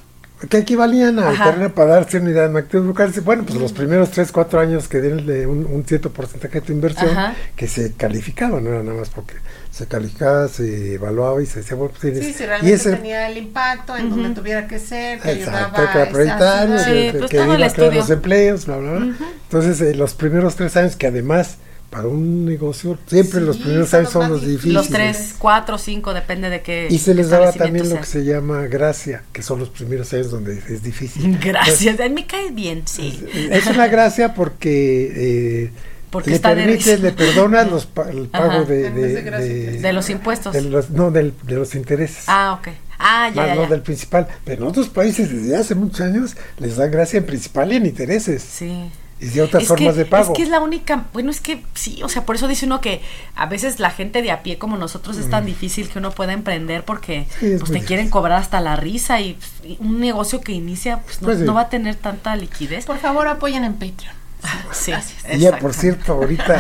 C: Que equivalían al
A: Ajá.
C: terreno para darse una idea de magnitud locales. Bueno, pues los primeros 3, 4 años que de un, un cierto porcentaje de tu inversión
A: Ajá.
C: que se calificaba, no era nada más porque se calificaba, se evaluaba y se decía, bueno, pues tienes-
B: Sí, si
C: y
B: realmente
C: ese,
B: tenía el impacto en donde tuviera que ser, que
C: Exacto,
B: ayudaba
C: que
B: a ciudad.
A: Sí,
C: que,
A: pues
C: que iba a crear los empleos, bla, bla, bla. Entonces, eh, los primeros tres años, que además, para un negocio, siempre
B: Sí,
C: los primeros años son los
B: difíciles.
A: Los tres, cuatro, cinco, depende de qué.
C: Y se les daba también lo que se llama gracia, que son los primeros años donde es difícil.
A: Gracias, a mí me cae bien, sí.
C: Es una gracia porque, eh,
A: Porque
C: le permites, le perdonas los pa- el pago
A: Ajá.
C: de,
B: de
C: de,
B: gracia,
C: de-
A: De los impuestos.
C: de los- no, del- de los intereses.
A: Ah, ok. Ah, ya,
C: más
A: ya,
C: no
A: ya.
C: del principal. Pero en otros países desde hace muchos años les dan gracia en principal y en intereses.
A: Sí.
C: Y de otras
A: Es
C: formas
A: que,
C: de pago.
A: Es que es la única, bueno, es que sí, o sea, por eso dice uno que a veces la gente de a pie como nosotros es tan difícil que uno pueda emprender porque
C: Mm. Sí,
A: pues te quieren
C: difícil.
A: cobrar hasta la risa y, y un negocio que inicia pues no,
C: Pues sí.
A: no va a tener tanta liquidez.
B: Por favor, apoyen en Patreon.
A: Sí,
C: Y ya, por cierto, ahorita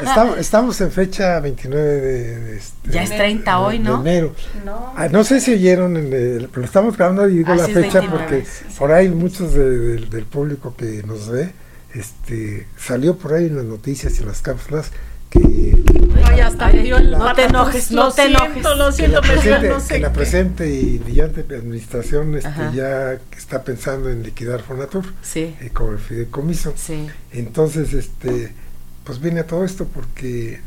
C: no, estamos, estamos en fecha 29 de, de este-
A: Ya es 30 hoy,
C: de
A: ¿no?
C: enero.
B: No.
C: Ah, no sé si oyeron, en el- pero estamos grabando y digo
A: Ah,
C: la
A: sí, es
C: fecha
A: 29,
C: porque
A: sí,
C: por ahí muchos de- de- del público que nos ve, este, salió por ahí en las noticias y en las cápsulas que,
B: No, ya está, el
A: No te enojes, no
B: Lo
A: te
B: siento,
A: enojes.
B: Lo
C: que
B: siento,
C: la
B: me dio el
C: presente,
B: no
C: que
B: sé
C: la
B: qué.
C: presente y brillante administración este,
A: Ajá.
C: ya está pensando en liquidar Fonatur
A: Sí,
C: eh, como el fideicomiso.
A: sí.
C: Entonces, este, pues viene a todo esto porque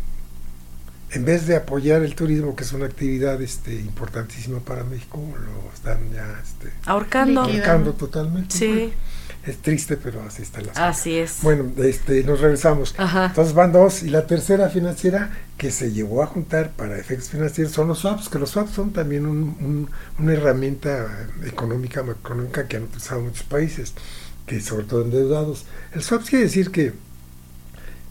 C: en vez de apoyar el turismo, que es una actividad este, importantísima para México, lo están ya este,
A: Ahorcando.
C: Ahorcando totalmente.
A: Sí,
C: Es triste, pero así está la cosa.
A: así es.
C: Bueno, este, nos regresamos.
A: Ajá.
C: Entonces van dos. Y la tercera financiera que se llevó a juntar para efectos financieros son los swaps, que los swaps son también un- un- una herramienta económica, macroeconómica que han utilizado muchos países, que sobre todo endeudados. El swap quiere decir que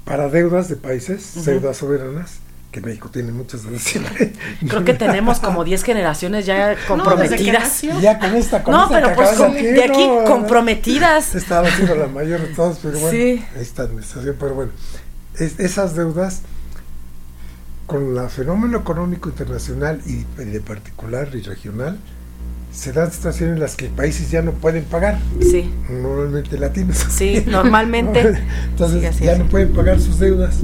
C: para deudas de países, deudas soberanas, que México tiene muchas siempre.
A: Creo que tenemos como 10 generaciones ya
B: No,
A: comprometidas.
C: Y ya con esta, con
A: No,
C: esta
A: pero pues con- de aquí
C: no,
A: comprometidas.
C: Estaba siendo la mayor de todas, pero bueno,
A: Sí.
C: esta administración, pero bueno, es- esas deudas con el fenómeno económico internacional y de particular y regional, se dan situaciones en las que países ya no pueden pagar,
A: Sí,
C: normalmente latinos.
A: sí, normalmente.
C: Entonces
A: Sí,
C: ya
A: es.
C: no pueden pagar sus deudas.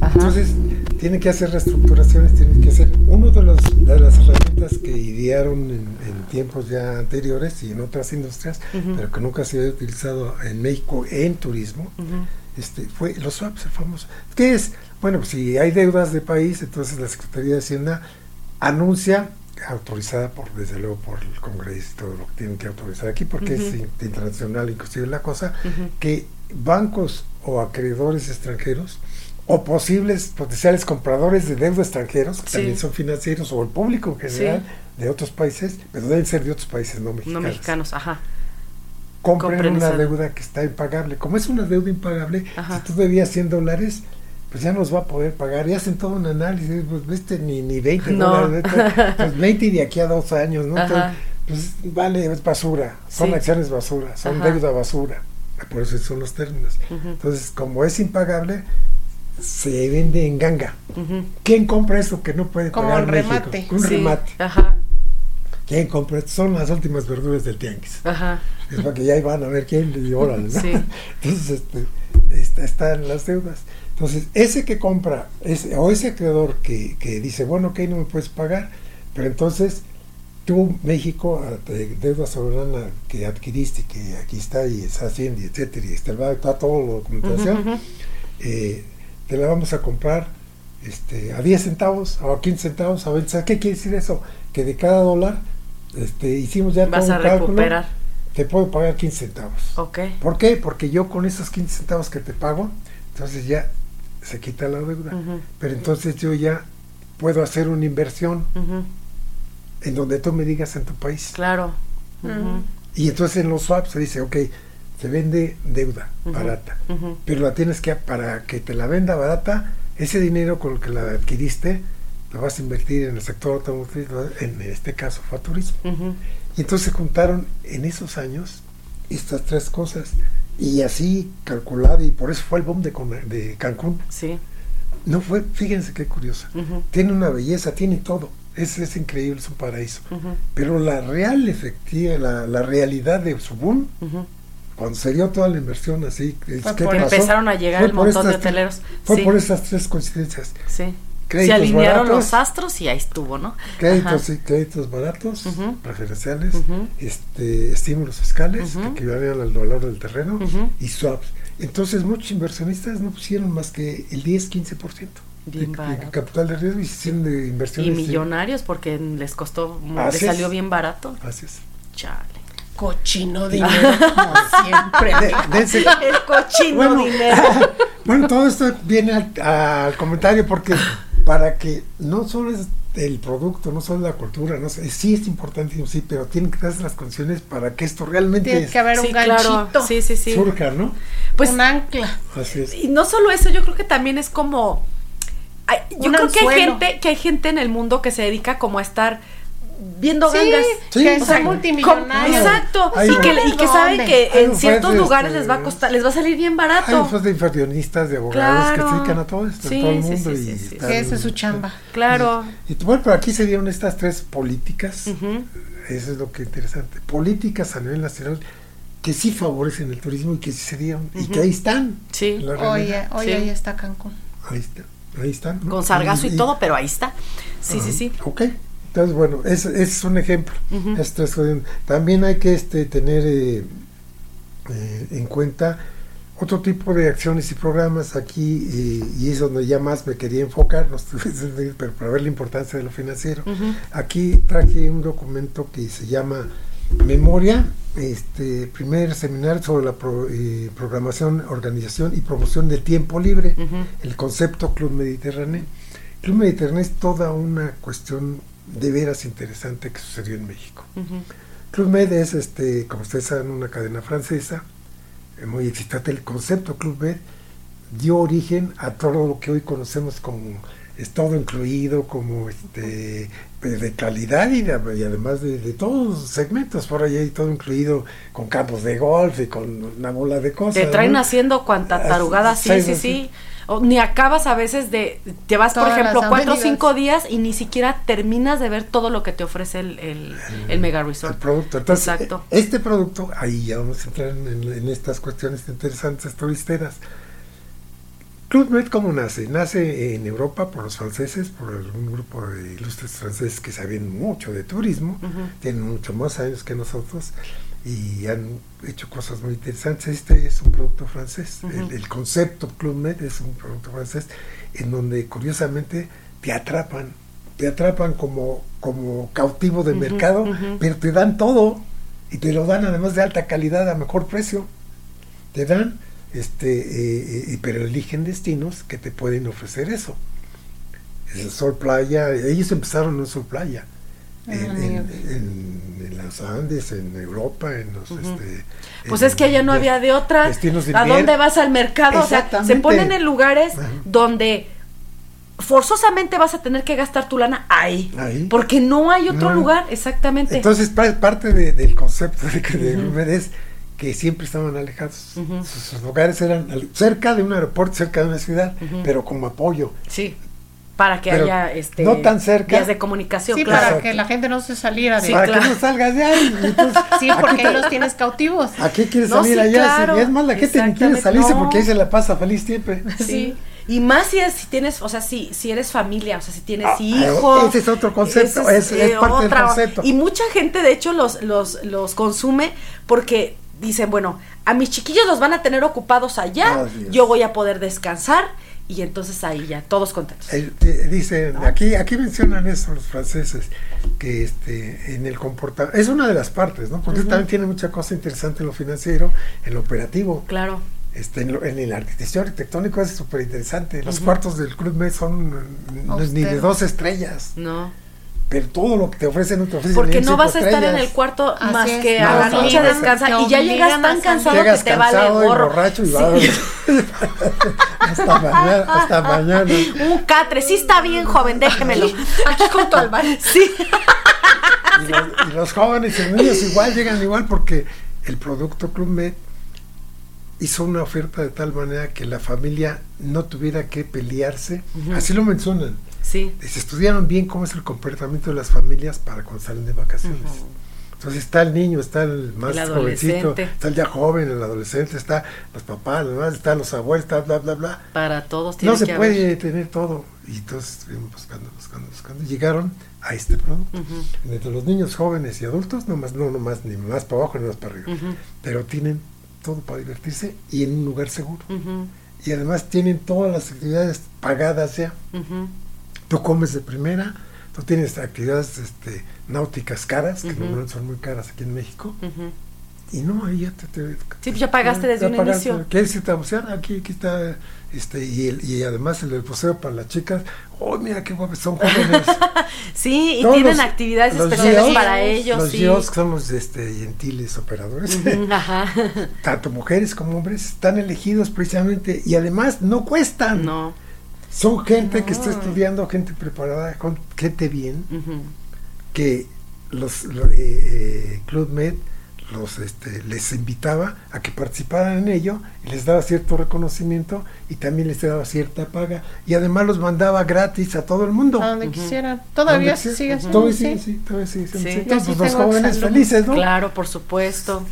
A: Ajá.
C: Entonces tienen que hacer reestructuraciones, tienen que hacer uno de, los, de las herramientas que idearon en, en tiempos ya anteriores y en otras industrias,
A: Ujú.
C: pero que nunca se había utilizado en México en turismo,
A: Ujú.
C: este, fue los swaps, el famoso. ¿Qué es? Bueno, pues si hay deudas de país, entonces la Secretaría de Hacienda anuncia, autorizada por, desde luego, por el Congreso y todo lo que tienen que autorizar aquí, porque es
A: Ujú.
C: in- internacional inclusive la cosa, que bancos o acreedores extranjeros o posibles potenciales compradores de deuda extranjeros, que
A: Sí.
C: también son financieros, o el público en general de otros países, pero deben ser de otros países, no mexicanos
A: No mexicanos, ajá.
C: compren
A: Compren
C: una
A: esa-
C: deuda que está impagable. Como es una deuda impagable,
A: Ajá.
C: si tú debías 100 dólares, pues ya nos va a poder pagar. Y hacen todo un análisis, pues viste, ni, ni 20
A: No.
C: dólares, vete, pues 20 y de aquí a dos años, ¿no? Entonces, pues vale, es basura, son
A: Sí.
C: acciones basura, son
A: Ajá.
C: deuda basura. Por eso son los términos. Entonces, como es impagable, se vende en ganga.
A: Ujú.
C: ¿Quién compra eso que no puede
B: Como
C: pagar
B: un
C: México?
B: remate.
C: Un
A: Sí,
C: remate.
A: Ajá,
C: ¿Quién compra? Son las últimas verduras del tianguis.
A: ajá.
C: Es para que ya van a ver quién le dio órale, ¿no?
A: Sí.
C: Entonces, este, está, están las deudas. Entonces, ese que compra, ese, o ese acreedor que, que dice, bueno, ok, no me puedes pagar, pero entonces tú, México, de- deuda soberana que adquiriste, que aquí está y está haciendo, y etcétera, y está, está toda la documentación, eh, te la vamos a comprar este, a 10 centavos, o a 15 centavos, a 20 ¿Qué quiere decir eso? Que de cada dólar este, hicimos ya
A: Vas
C: todo
A: a
C: un cálculo,
A: recuperar.
C: te puedo pagar 15 centavos.
A: Ok.
C: ¿Por qué? Porque yo con esos 15 centavos que te pago, entonces ya se quita la deuda. Pero entonces yo ya puedo hacer una inversión en donde tú me digas en tu país.
A: Claro.
C: Y entonces en los swaps se dice, ok, se vende deuda
A: Ujú.
C: barata,
A: ujú.
C: pero la tienes que, para que te la venda barata, ese dinero con el que la adquiriste, lo vas a invertir en el sector automotriz, en este caso fue a turismo.
A: Ujú.
C: Y entonces se juntaron en esos años estas tres cosas. Y así calculado, y por eso fue el boom de, de Cancún.
A: Sí.
C: No fue, fíjense qué curioso.
A: Ujú,
C: Tiene una belleza, tiene todo. Es, es increíble, es un paraíso. Pero la real efectiva, la, la realidad de su boom. Cuando se dio toda la inversión así, es
B: Fue
C: ¿qué
B: por-
C: pasó?
A: Empezaron a llegar
C: Fue
A: el montón de hoteleros.
C: Fue
A: Sí.
C: por esas tres coincidencias.
A: Sí. Se alinearon
C: baratos,
A: los astros y ahí estuvo, ¿no?
C: Créditos, y créditos baratos, preferenciales, este, estímulos fiscales
A: Ujú.
C: que equivalían al valor del terreno y swaps. Entonces muchos inversionistas no pusieron más que el 10-15% de,
A: Bien
C: de capital de riesgo y hicieron de
A: Y
C: inversiones. de-
A: millonarios porque les costó, les
C: es.
A: salió bien barato.
C: Así es.
A: Chale.
B: Cochino dinero, como siempre.
C: De- dense-
A: El cochino
C: Bueno.
A: dinero.
C: bueno, todo esto viene al, al comentario porque para que no solo es el producto, no solo la cultura, no sé, sí es importantísimo, sí, pero tienen que darse las condiciones para que esto realmente
B: Tiene que haber
A: Sí,
B: un
A: claro.
B: ganchito,
A: Sí, sí, sí.
C: surja, ¿no?
A: Pues
B: un ancla.
C: Así es.
A: Y no solo eso, yo creo que también es como. Yo
B: Un
A: creo que hay gente, que hay gente en el mundo que se dedica como a estar viendo
B: Sí,
A: gangas.
C: Sí,
B: que
C: o
B: son
C: sea,
B: multimillonarios.
A: Exacto.
C: Hay
A: y, que, y que saben que
C: Hay
A: en ciertos lugares
C: este-
A: les va a costar, les va a salir bien
C: Hay
A: barato.
C: un de inversionistas, de abogados que se dedican a todo esto,
A: Sí,
C: en todo el
A: sí,
C: mundo.
A: sí,
C: y
B: esa es su chamba.
A: Claro.
C: Y bueno, pero aquí se dieron estas tres políticas, eso es lo que es interesante, políticas a nivel nacional que sí favorecen el turismo y que sí se dieron, y que ahí están.
A: Sí. Sí.
B: ahí está Cancún.
C: Ahí están, ahí están. ¿no?
A: Con sargazo y, todo, pero ahí está. Sí,
C: Ajá,
A: sí, sí.
C: Ok, entonces bueno, ese es un ejemplo. Esto es también hay que este, tener eh, eh, en cuenta otro tipo de acciones y programas aquí, eh, y es donde ya más me quería enfocar, no pero para ver la importancia de lo financiero. Aquí traje un documento que se llama Memoria, este primer seminario sobre la pro- eh, programación, organización y promoción del tiempo libre, el concepto Club Mediterráneo. Club Mediterráneo es toda una cuestión de veras interesante que sucedió en México. Club Med es, este, como ustedes saben, una cadena francesa, eh, muy exitosa. El concepto Club Med dio origen a todo lo que hoy conocemos como es todo incluido, como este pues, de calidad y, de- y además de, de todos los segmentos, por ahí hay todo incluido con campos de golf y con una bola de cosas.
A: Te traen
C: ¿no?
A: haciendo cuanta tarugada, sí,
C: sí,
A: sí. O ni acabas a veces de, te vas por ejemplo cuatro o cinco días y ni siquiera terminas de ver todo lo que te ofrece el, el, el mega
C: el
A: resort.
C: producto. Entonces,
A: Exacto.
C: eh, este producto, ahí ya vamos a entrar en, en estas cuestiones interesantes turisteras. Club Med, ¿cómo nace? Nace en Europa por los franceses, por un grupo de ilustres franceses que sabían mucho de turismo, tienen mucho más años que nosotros y han hecho cosas muy interesantes. Este es un producto francés. El, el concepto Club Med es un producto francés en donde curiosamente te atrapan, te atrapan como, como cautivo de mercado, pero te dan todo y te lo dan además de alta calidad a mejor precio. Te dan, este, eh, eh, pero eligen destinos que te pueden ofrecer eso. Es el Sol Playa, ellos empezaron en Sol Playa.
B: Ah,
C: En, en, en- en los Andes, en Europa, en los este,
A: Pues es que allá no había de otra. ¿A dónde vas al mercado? O sea, se ponen en lugares donde forzosamente vas a tener que gastar tu lana ahí.
C: Ahí.
A: Porque no hay otro
C: No.
A: lugar, exactamente.
C: Entonces, pa- parte de- del concepto de, que de Med es que siempre estaban alejados. Sus, sus lugares eran cerca de un aeropuerto, cerca de una ciudad, pero como apoyo.
A: sí. Para que
C: Pero
A: haya este
C: no tan cerca.
A: vías de comunicación,
B: Sí,
A: claro.
B: para que la gente no se saliera de
A: Sí,
C: para
A: claro.
C: que no salgas de ahí. Entonces,
B: Sí,
C: aquí
B: porque ahí los tienes cautivos.
C: ¿A qué quieres
A: No,
C: salir
A: sí,
C: allá?
A: claro,
C: Si- es más, la gente ni quiere salirse
A: No.
C: porque ahí se la pasa feliz siempre.
A: Sí. Y más si, es, si tienes, o sea, si, si eres familia, o sea, si tienes
C: Ah,
A: hijos.
C: ese es otro concepto,
A: ese
C: es- es parte del concepto.
A: Y mucha gente, de hecho, los, los, los consume porque dicen, bueno, a mis chiquillos los van a tener ocupados allá,
C: es.
A: yo voy a poder descansar y entonces ahí ya, todos contentos.
C: El- te- dicen, aquí, aquí mencionan eso los franceses, que este, en el comportamiento, es una de las partes, ¿no? Porque también tiene mucha cosa interesante en lo financiero, en lo operativo,
A: Claro.
C: este, en, lo- en el arquitectura arquitectónico es súper interesante. Los cuartos del Club Med son no ni de dos estrellas,
A: No.
C: Pero todo lo que te ofrecen te ofrecen
A: Porque no vas a estar en el cuarto
B: Así
A: más
B: es.
A: que
C: No,
A: a la noche a
C: obligan-
A: descansar
B: te
A: y ya llegas tan cansado
C: Llegas
A: que te vale
C: cansado y
A: gorro.
C: borracho y
A: Sí.
C: vas hasta mañana, hasta mañana.
A: Un catre, sí está bien, joven, déjemelo.
B: Aquí junto al bar.
A: Sí.
C: Y los, y los jóvenes y los niños igual llegan igual porque el producto Club Med hizo una oferta de tal manera que la familia no tuviera que pelearse. Así lo mencionan.
A: Sí.
C: Se estudiaron bien cómo es el comportamiento de las familias para cuando salen de vacaciones. Entonces está el niño, está el más
A: El
C: jovencito, está el ya joven, el adolescente, está los papás, los están los abuelos, está bla, bla, bla.
A: Para todos tiene
C: No se
A: que
C: puede
A: haber.
C: tener todo. Y entonces estuvimos buscando, buscando, buscando. Llegaron a este producto. Entre los niños jóvenes y adultos, no más, no, no más, ni más para abajo ni más para arriba. Pero tienen todo para divertirse y en un lugar seguro. Y además tienen todas las actividades pagadas ya. Tú comes de primera, tú tienes actividades este, náuticas caras, que normalmente son muy caras aquí en México. Y no, ahí ya te, te-
A: Sí, pues ya pagaste desde un
C: pagaste.
A: inicio.
C: ¿Quieres irte a bucear? Aquí, aquí está. Este, y, el, y además el buceo para las chicas. ¡Oh, mira qué guapos! Son jóvenes.
A: Sí, y
C: Todos
A: tienen
C: los-
A: actividades
C: los
A: especiales para ellos,
C: Los
A: sí.
C: Que son los este, gentiles operadores,
A: Ajá.
C: tanto mujeres como hombres, están elegidos precisamente y además no cuestan.
A: No.
C: Son gente que está estudiando, gente preparada, gente bien, que los lo- eh, eh, Club Med los este, les invitaba a que participaran en ello y les daba cierto reconocimiento y también les daba cierta paga y además los mandaba gratis a todo el mundo.
B: A donde quisieran. Todavía
C: ¿Dónde
B: sigue así.
C: Todavía
B: sí.
C: sí, todavía sigue siendo
A: Sí. Yo
C: Entonces,
B: sí
C: los jóvenes felices, ¿no?
A: Claro, por supuesto.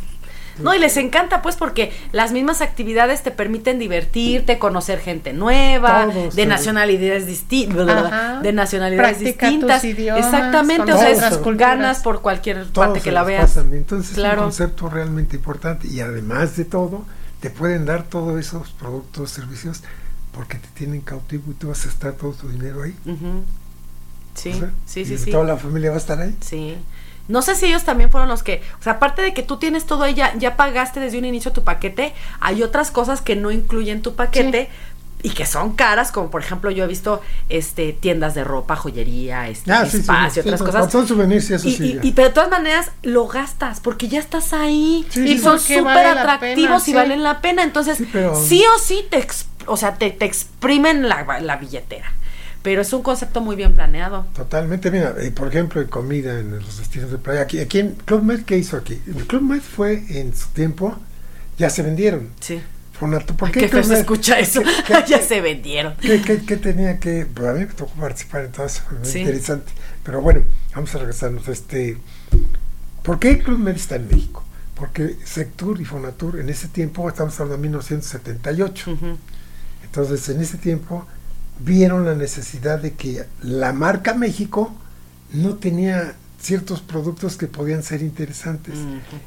A: No, y les encanta pues porque las mismas actividades te permiten divertirte, conocer gente nueva,
C: Todos,
A: de nacionalidades distintas,
B: Ajá.
A: de nacionalidades
B: Practica tus
A: distintas.
B: idiomas,
A: Exactamente, o sea, es ganas por cualquier
C: Todos
A: parte que la veas.
C: pasan. Entonces
A: Claro.
C: es un concepto realmente importante y además de todo, te pueden dar todos esos productos, servicios, porque te tienen cautivo y tú vas a estar todo tu dinero ahí.
A: Sí,
C: O sea,
A: sí,
C: y
A: sí, sí.
C: Toda la familia va a estar ahí.
A: Sí. No sé si ellos también fueron los que, o sea, aparte de que tú tienes todo ahí, ya, ya pagaste desde un inicio tu paquete, hay otras cosas que no incluyen tu paquete y que son caras, como por ejemplo yo he visto este tiendas de ropa, joyería, este
C: Ah, sí, sí,
A: espacio,
C: sí,
A: otras
C: son-
A: cosas.
C: Son souvenirs y eso
A: Y,
C: sí.
A: y- pero de todas maneras lo gastas porque ya estás ahí
C: Sí,
A: y
C: sí,
A: son súper
B: vale
A: atractivos
B: pena,
A: y valen la pena. Entonces, sí, o sí te, ex- o sea, te, te exprimen la, la billetera. Pero es un concepto muy bien planeado.
C: Totalmente, mira, eh, por ejemplo, en comida en los destinos de playa. Aquí, aquí en Club Med, ¿qué hizo aquí? El Club Med fue en su tiempo, ya se vendieron.
A: Sí.
C: ¿por qué
A: qué se escucha eso.
C: ¿Qué- qué-
A: ya se vendieron.
C: ¿Qué, tenía que.? Pues a mí me tocó participar en todo eso, fue muy
A: Sí.
C: interesante. Pero bueno, vamos a regresarnos. Este, ¿Por qué Club Med está en México? Porque Sectur y Fonatur en ese tiempo, estamos hablando de 1978.
A: Ujú.
C: Entonces, en ese tiempo vieron la necesidad de que la marca México no tenía ciertos productos que podían ser interesantes.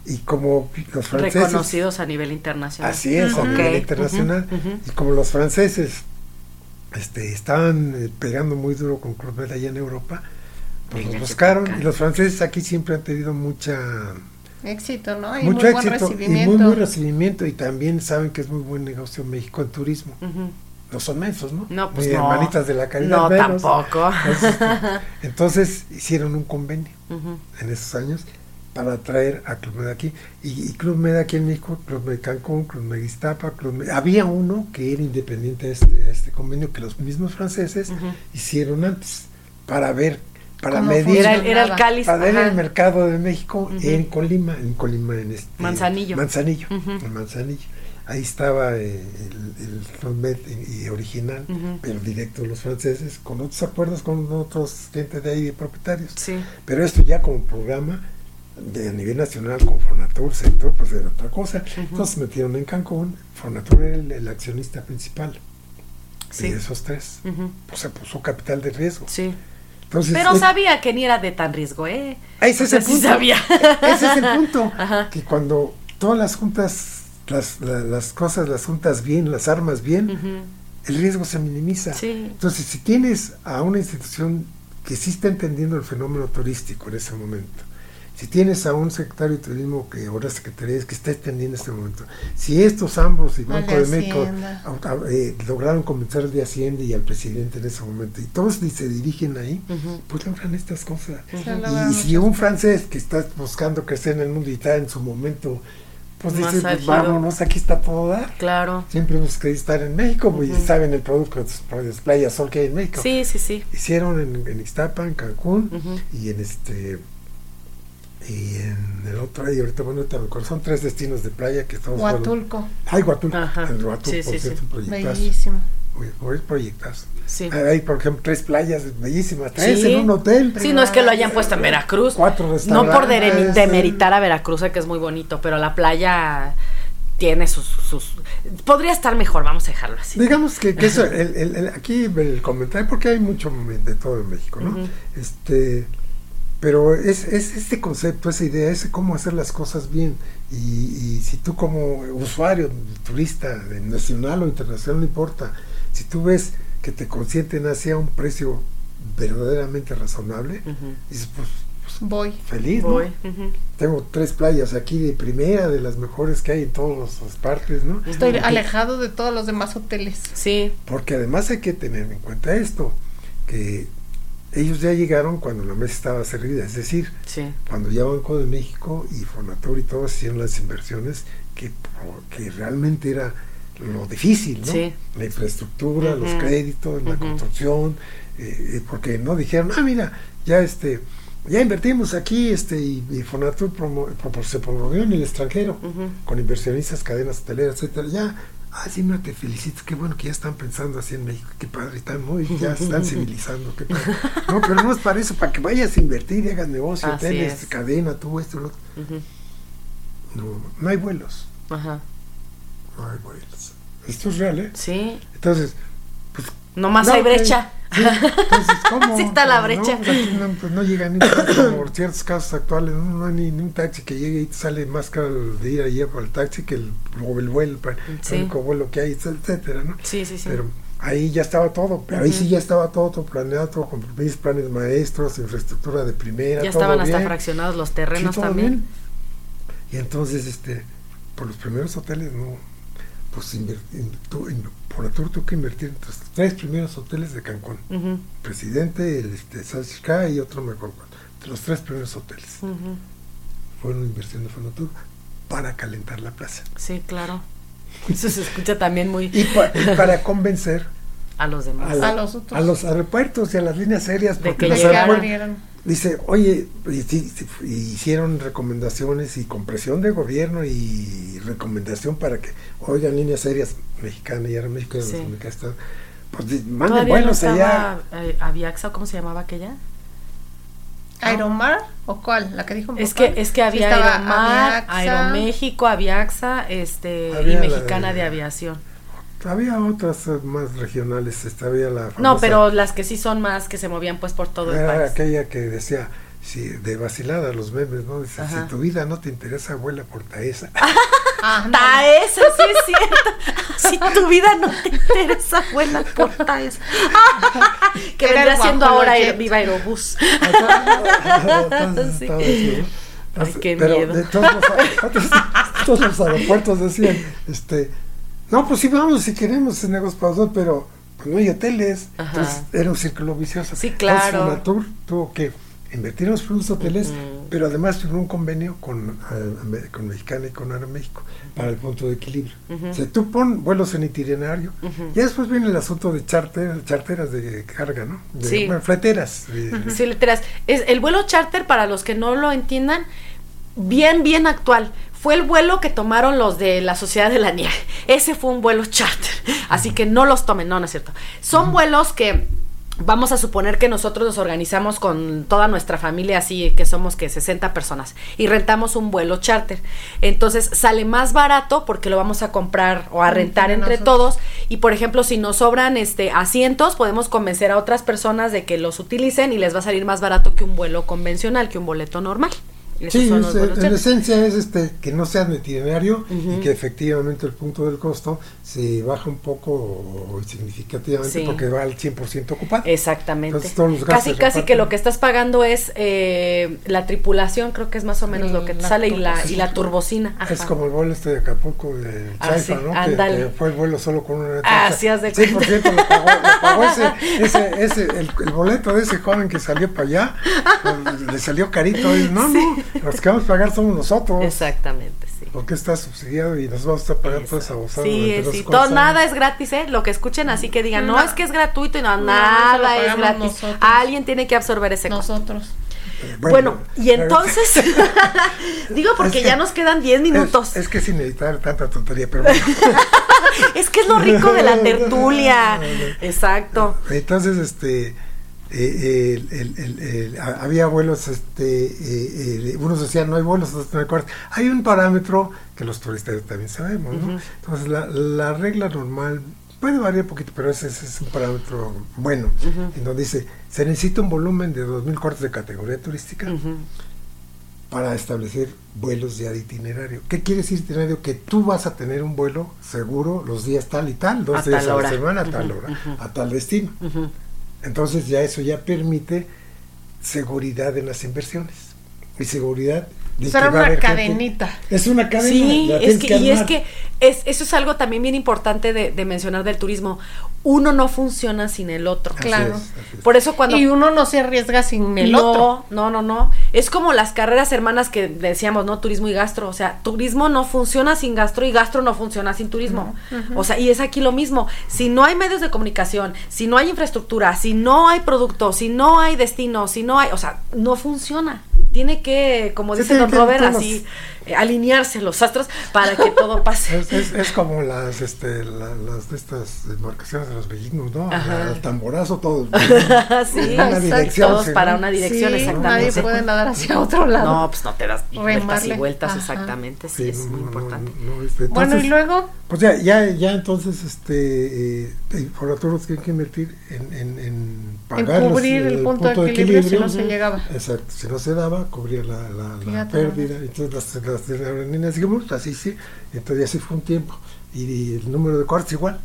C: Y como los franceses.
A: Reconocidos a nivel internacional.
C: Así es, a nivel internacional. Y como los franceses este, estaban eh, pegando muy duro con Club Med allá en Europa, pues los buscaron. Y los franceses aquí siempre han tenido mucha
B: Éxito, ¿no? Y
C: mucho
B: muy buen
C: éxito y muy buen recibimiento. Y también saben que es muy buen negocio México en turismo. No son mensos, ¿no?
A: No, pues
C: Ni
A: no.
C: hermanitas de la caridad.
A: No,
C: menos.
A: tampoco.
C: Entonces, entonces, hicieron un convenio en esos años para traer a Club Med aquí. Y, y Club Med aquí en México, Club Med Cancún, Club Med Iztapa, Club Med- Había uno que era independiente de este, a este convenio que los mismos franceses hicieron antes para ver, para
B: ¿Cómo
C: medir,
A: Era, el- era el
B: Funcionaba.
A: cáliz.
C: para ver el mercado de México en Colima, en Colima, en este
A: Manzanillo.
C: Manzanillo, en Manzanillo. Ahí estaba eh, el, el y- original, pero directo de los franceses, con otros acuerdos con otros gente de ahí, de propietarios.
A: Sí.
C: Pero esto ya como programa de, a nivel nacional con Fonatur, sector, pues era otra cosa.
A: Ujú.
C: Entonces metieron en Cancún, Fonatur era el, el accionista principal.
A: Sí.
C: de esos tres, pues se puso capital de riesgo.
A: Sí.
C: Entonces,
A: Pero sabía que ni era de tan riesgo, ¿eh?
C: ese
A: O
C: es
A: sea,
C: el
A: sí
C: punto.
A: sabía.
C: Ese es el punto.
A: Ajá.
C: Que cuando todas las juntas, las, la- las cosas las juntas bien, las armas bien, el riesgo se minimiza.
A: Sí.
C: Entonces, si tienes a una institución que sí está entendiendo el fenómeno turístico en ese momento, si tienes a un secretario de turismo que ahora es secretaría que está entendiendo este momento, si estos ambos y Banco
B: de
C: México eh, lograron convencer al de Hacienda y al presidente en ese momento, y todos se dirigen ahí, pues logran estas cosas. Y, si un francés que está buscando crecer en el mundo y está en su momento, pues
A: Más
C: dice, pues vámonos, aquí está todo dar.
A: Claro.
C: Siempre hemos querido estar en México, pues, y saben el producto de las playas sol que hay en México.
A: Sí, sí, sí.
C: Hicieron en, en Ixtapa, en Cancún, y en este y en el otro, y ahorita bueno, ahorita me acuerdo, son tres destinos de playa que estamos
B: Huatulco,
C: Ay, Huatulco,
A: Ajá.
C: el Huatulco,
A: Sí,
C: por
A: sí,
C: cierto,
A: sí.
C: un proyectazo.
B: bellísimo.
C: Muy proyectazo.
A: Sí.
C: Hay, por ejemplo, tres playas bellísimas, tres
A: Sí.
C: en un hotel.
A: Sí, no es que lo hayan puesto en Veracruz.
C: Cuatro
A: No
C: restaurantes.
A: por dere- demeritar a Veracruz, que es muy bonito, pero la playa tiene sus, sus... Podría estar mejor, vamos a dejarlo así.
C: Digamos que, que eso, el, el- el- aquí el comentario, porque hay mucho de todo en México, ¿no? Este, pero es, es este concepto, esa idea, ese cómo hacer las cosas bien. Y, y si tú como usuario, turista, nacional o internacional, no importa, si tú ves que te consienten hacia un precio verdaderamente razonable, dices, pues, pues,
B: Voy.
C: feliz, ¿no?
A: Voy. ujú.
C: Tengo tres playas aquí de primera, de las mejores que hay en todas las partes, ¿no?
B: Estoy
C: Porque-
B: alejado de todos los demás hoteles.
A: Sí,
C: Porque además hay que tener en cuenta esto, que ellos ya llegaron cuando la mesa estaba servida, es decir,
A: sí.
C: cuando ya Banco de México y Fonatur y todos hicieron las inversiones que, que realmente era lo difícil, ¿no?
A: Sí.
C: La infraestructura, los créditos, la construcción, eh, eh, porque no dijeron, ah, mira, ya este, ya invertimos aquí, este, y, y Fonatur promo- se promovió en el extranjero, con inversionistas, cadenas hoteleras, etcétera, ya, ah, sí, no te felicito, qué bueno que ya están pensando así en México, qué padre, están muy, ya están civilizando, qué padre. No, pero no es para eso, para que vayas a invertir y hagas negocio,
A: Así
C: hoteles,
A: es.
C: cadena, todo esto, lo otro. No, no hay vuelos,
A: Ajá.
C: no hay vuelos. Esto es real, ¿eh?
A: Sí.
C: Entonces, pues
A: Nomás
C: No,
A: hay brecha.
C: Sí, entonces, ¿cómo?
A: Sí está la brecha.
C: No, pues aquí no, pues no llega ni por ciertos casos actuales, no, no hay ni, ni un taxi que llegue y te sale más caro de ir allá para el taxi que el, o el vuelo, para
A: Sí.
C: el único vuelo que hay, etcétera, ¿no?
A: Sí, sí, sí.
C: Pero ahí ya estaba todo, pero ahí sí ya estaba todo, todo planeado, todo con mis planes maestros, infraestructura de primera,
A: ya
C: todo
A: estaban hasta fraccionados los
C: Sí,
A: terrenos
C: todo
A: también.
C: bien. Y entonces, este, por los primeros hoteles, no, pues inver- in- tú- in- por Natur tuvo que invertir en los tres primeros hoteles de Cancún.
A: Ujú,
C: Presidente, el este, Salsica y otro mejor de los tres primeros hoteles. Fueron inversión de Fonatur para calentar la plaza.
A: Sí, claro. Eso se escucha también muy
C: Y, pa- y para convencer
A: a los demás.
C: a, la-
B: A los otros.
C: a los aeropuertos y a las líneas aéreas,
A: De
C: porque
A: que
C: los aeropuertos-
B: abrieron.
C: Dice, oye, y, sí, sí, y hicieron recomendaciones y con presión de gobierno y recomendación para que, oigan, líneas aéreas mexicanas y ahora México
A: Sí.
C: Están, pues manden
A: Todavía no
C: vuelos allá.
A: eh, Aviaxa, ¿o ¿cómo se llamaba aquella?
B: ¿Aeromar o cuál? La que dijo
A: Es que es que
B: Sí,
A: había
B: estaba
A: Aeromar,
B: Aviaxa.
A: Aeroméxico, Aviaxa, este
C: Había
A: y Mexicana
C: de-
A: de Aviación.
C: Había otras más regionales, había la
A: No, pero las que sí son más que se movían pues por todo el
C: era
A: país.
C: aquella que decía, si de vacilada los memes, ¿no? Dice,
A: Ajá.
C: si tu vida no te interesa, vuela por Taesa.
B: Ah, no.
A: Taesa, sí es cierto. si tu vida no te interesa, vuela por Taesa. que
B: Era el
A: vendrá siendo ahora Viva Aerobús. Ay, qué
C: pero
A: miedo.
C: de todos los, otros- todos los aeropuertos decían, este, no, pues sí vamos si queremos en negocios para dos, pero pues, no hay hoteles.
A: Ajá.
C: Entonces era un círculo vicioso.
A: Sí, claro.
C: Entonces Fonatur tuvo que invertir en los primeros hoteles, pero además firmó un convenio con, Ame- con Mexicana y con Aeroméxico para el punto de equilibrio.
A: Ujú.
C: O sea, tú pon vuelos en itinerario, ya después viene el asunto de charter, charteras de carga, ¿no? De,
A: Sí.
C: bueno, fleteras. de-
A: Sí, literas. Es el vuelo charter, para los que no lo entiendan, bien, bien actual. Fue el vuelo que tomaron los de la Sociedad de la Nieve. Ese fue un vuelo charter. Así que no los tomen, no, no es cierto. Son vuelos que Vamos a suponer que nosotros nos organizamos con toda nuestra familia, así que somos que 60 personas, y rentamos un vuelo charter. Entonces sale más barato porque lo vamos a comprar o a rentar entre,
B: nosotros.
A: todos. Y por ejemplo, si nos sobran este asientos, podemos convencer a otras personas de que los utilicen y les va a salir más barato que un vuelo convencional, que un boleto normal.
C: Sí, es-
A: vuelos
C: en esencia es este que no sea de itinerario
A: Ujú.
C: y que efectivamente el punto del costo se baja un poco significativamente
A: Sí.
C: porque va al 100% ocupado.
A: Exactamente.
C: Entonces, todos los gastos
A: casi, casi que lo que estás pagando es eh, la tripulación, creo que es más o menos lo que te
B: La
A: sale, y la, y
B: turbocina.
A: la turbocina.
C: Es como el vuelo este de Acapulco de
A: Ah,
C: Chaifa,
A: sí,
C: ¿no? Que-. Que, fue el vuelo solo con una
A: Ah,
C: taxa.
A: sí, haz de
C: 100% lo pagó, lo pagó ese, ese, ese, el, el boleto de ese joven que salió para allá, pues, le salió carito. Y, no, no, los que vamos a pagar somos nosotros.
A: Exactamente, sí.
C: Porque está subsidiado y nos vamos a estar pagando toda esa bozada.
A: Sí, sí, todo, nada es gratis, ¿eh? Lo que escuchen, así que digan, no,
B: No.
A: es que es gratuito y no,
B: No,
A: nada es gratis.
B: nosotros.
A: Alguien tiene que absorber ese costo.
B: Nosotros.
C: Eh,
A: Bueno, y
C: pero-
A: entonces, digo porque
C: Es que-
A: ya nos quedan 10 minutos.
C: Es, es que sin editar tanta tontería, pero bueno.
A: Es que es lo rico de la tertulia. Exacto.
C: Entonces, este, eh, el- el- el- el- a- había vuelos, este, eh, eh, unos decían no hay vuelos, otros no hay cuartos. Hay un parámetro que los turistas también sabemos, ¿no? Entonces, la, la regla normal puede variar un poquito, pero ese, ese es un parámetro bueno,
A: Ujú.
C: en donde dice, se necesita un volumen de 2.000 cuartos de categoría turística para establecer vuelos ya de itinerario. ¿Qué quiere decir itinerario? Que tú vas a tener un vuelo seguro los días tal y tal, dos
A: A
C: días a
A: hora.
C: la semana, a tal hora, a tal destino. Entonces ya eso ya permite seguridad en las inversiones. Y seguridad de
B: Será una
C: gente-
B: cadenita.
C: Es una cadena.
A: Sí,
C: la
A: es que, y es que es, eso es algo también bien importante de, de mencionar del turismo. Uno no funciona sin el otro.
C: Así
B: claro.
C: es, así es.
A: Por eso cuando
B: Y uno no se arriesga sin el
A: no,
B: otro.
A: No, no, no. Es como las carreras hermanas que decíamos, ¿no? Turismo y gastro. O sea, turismo no funciona sin gastro y gastro no funciona sin turismo. O sea, y es aquí lo mismo. Si no hay medios de comunicación, si no hay infraestructura, si no hay producto, si no hay destino, si no hay. O sea, no funciona. Tiene que, como
C: Sí,
A: dice
C: tiene
A: don Robert, así eh, alinearse los astros para que todo pase.
C: Es, es- es como las, este, la- las de estas embarcaciones de los vikingos, ¿no?
A: Ajá.
C: Al tamborazo todo.
A: sí,
C: una
A: exacto.
C: dirección,
A: todos
C: sí,
A: para una dirección,
B: Sí,
A: exactamente.
B: Nadie puede nadar hacia otro lado.
A: No, pues no te das y vueltas y
B: Remarle.
A: vueltas,
B: Ajá.
A: exactamente. Sí, es
C: no,
A: muy
C: no,
A: importante.
C: no, no, este,
B: bueno, y
C: entonces,
B: luego,
C: Pues ya, ya, ya entonces, este, eh, eh, tanto, tienen que invertir en, en, en pagar
B: en
C: los-
B: cubrir el punto, de equilibrio, si no se llegaba.
C: Exacto, si no se daba, cubría la, la, la
B: Fíjate
C: pérdida. Entonces las, las, las aerolíneas dijimos, así sí, entonces así fue un tiempo. Y, el número de cuartos igual.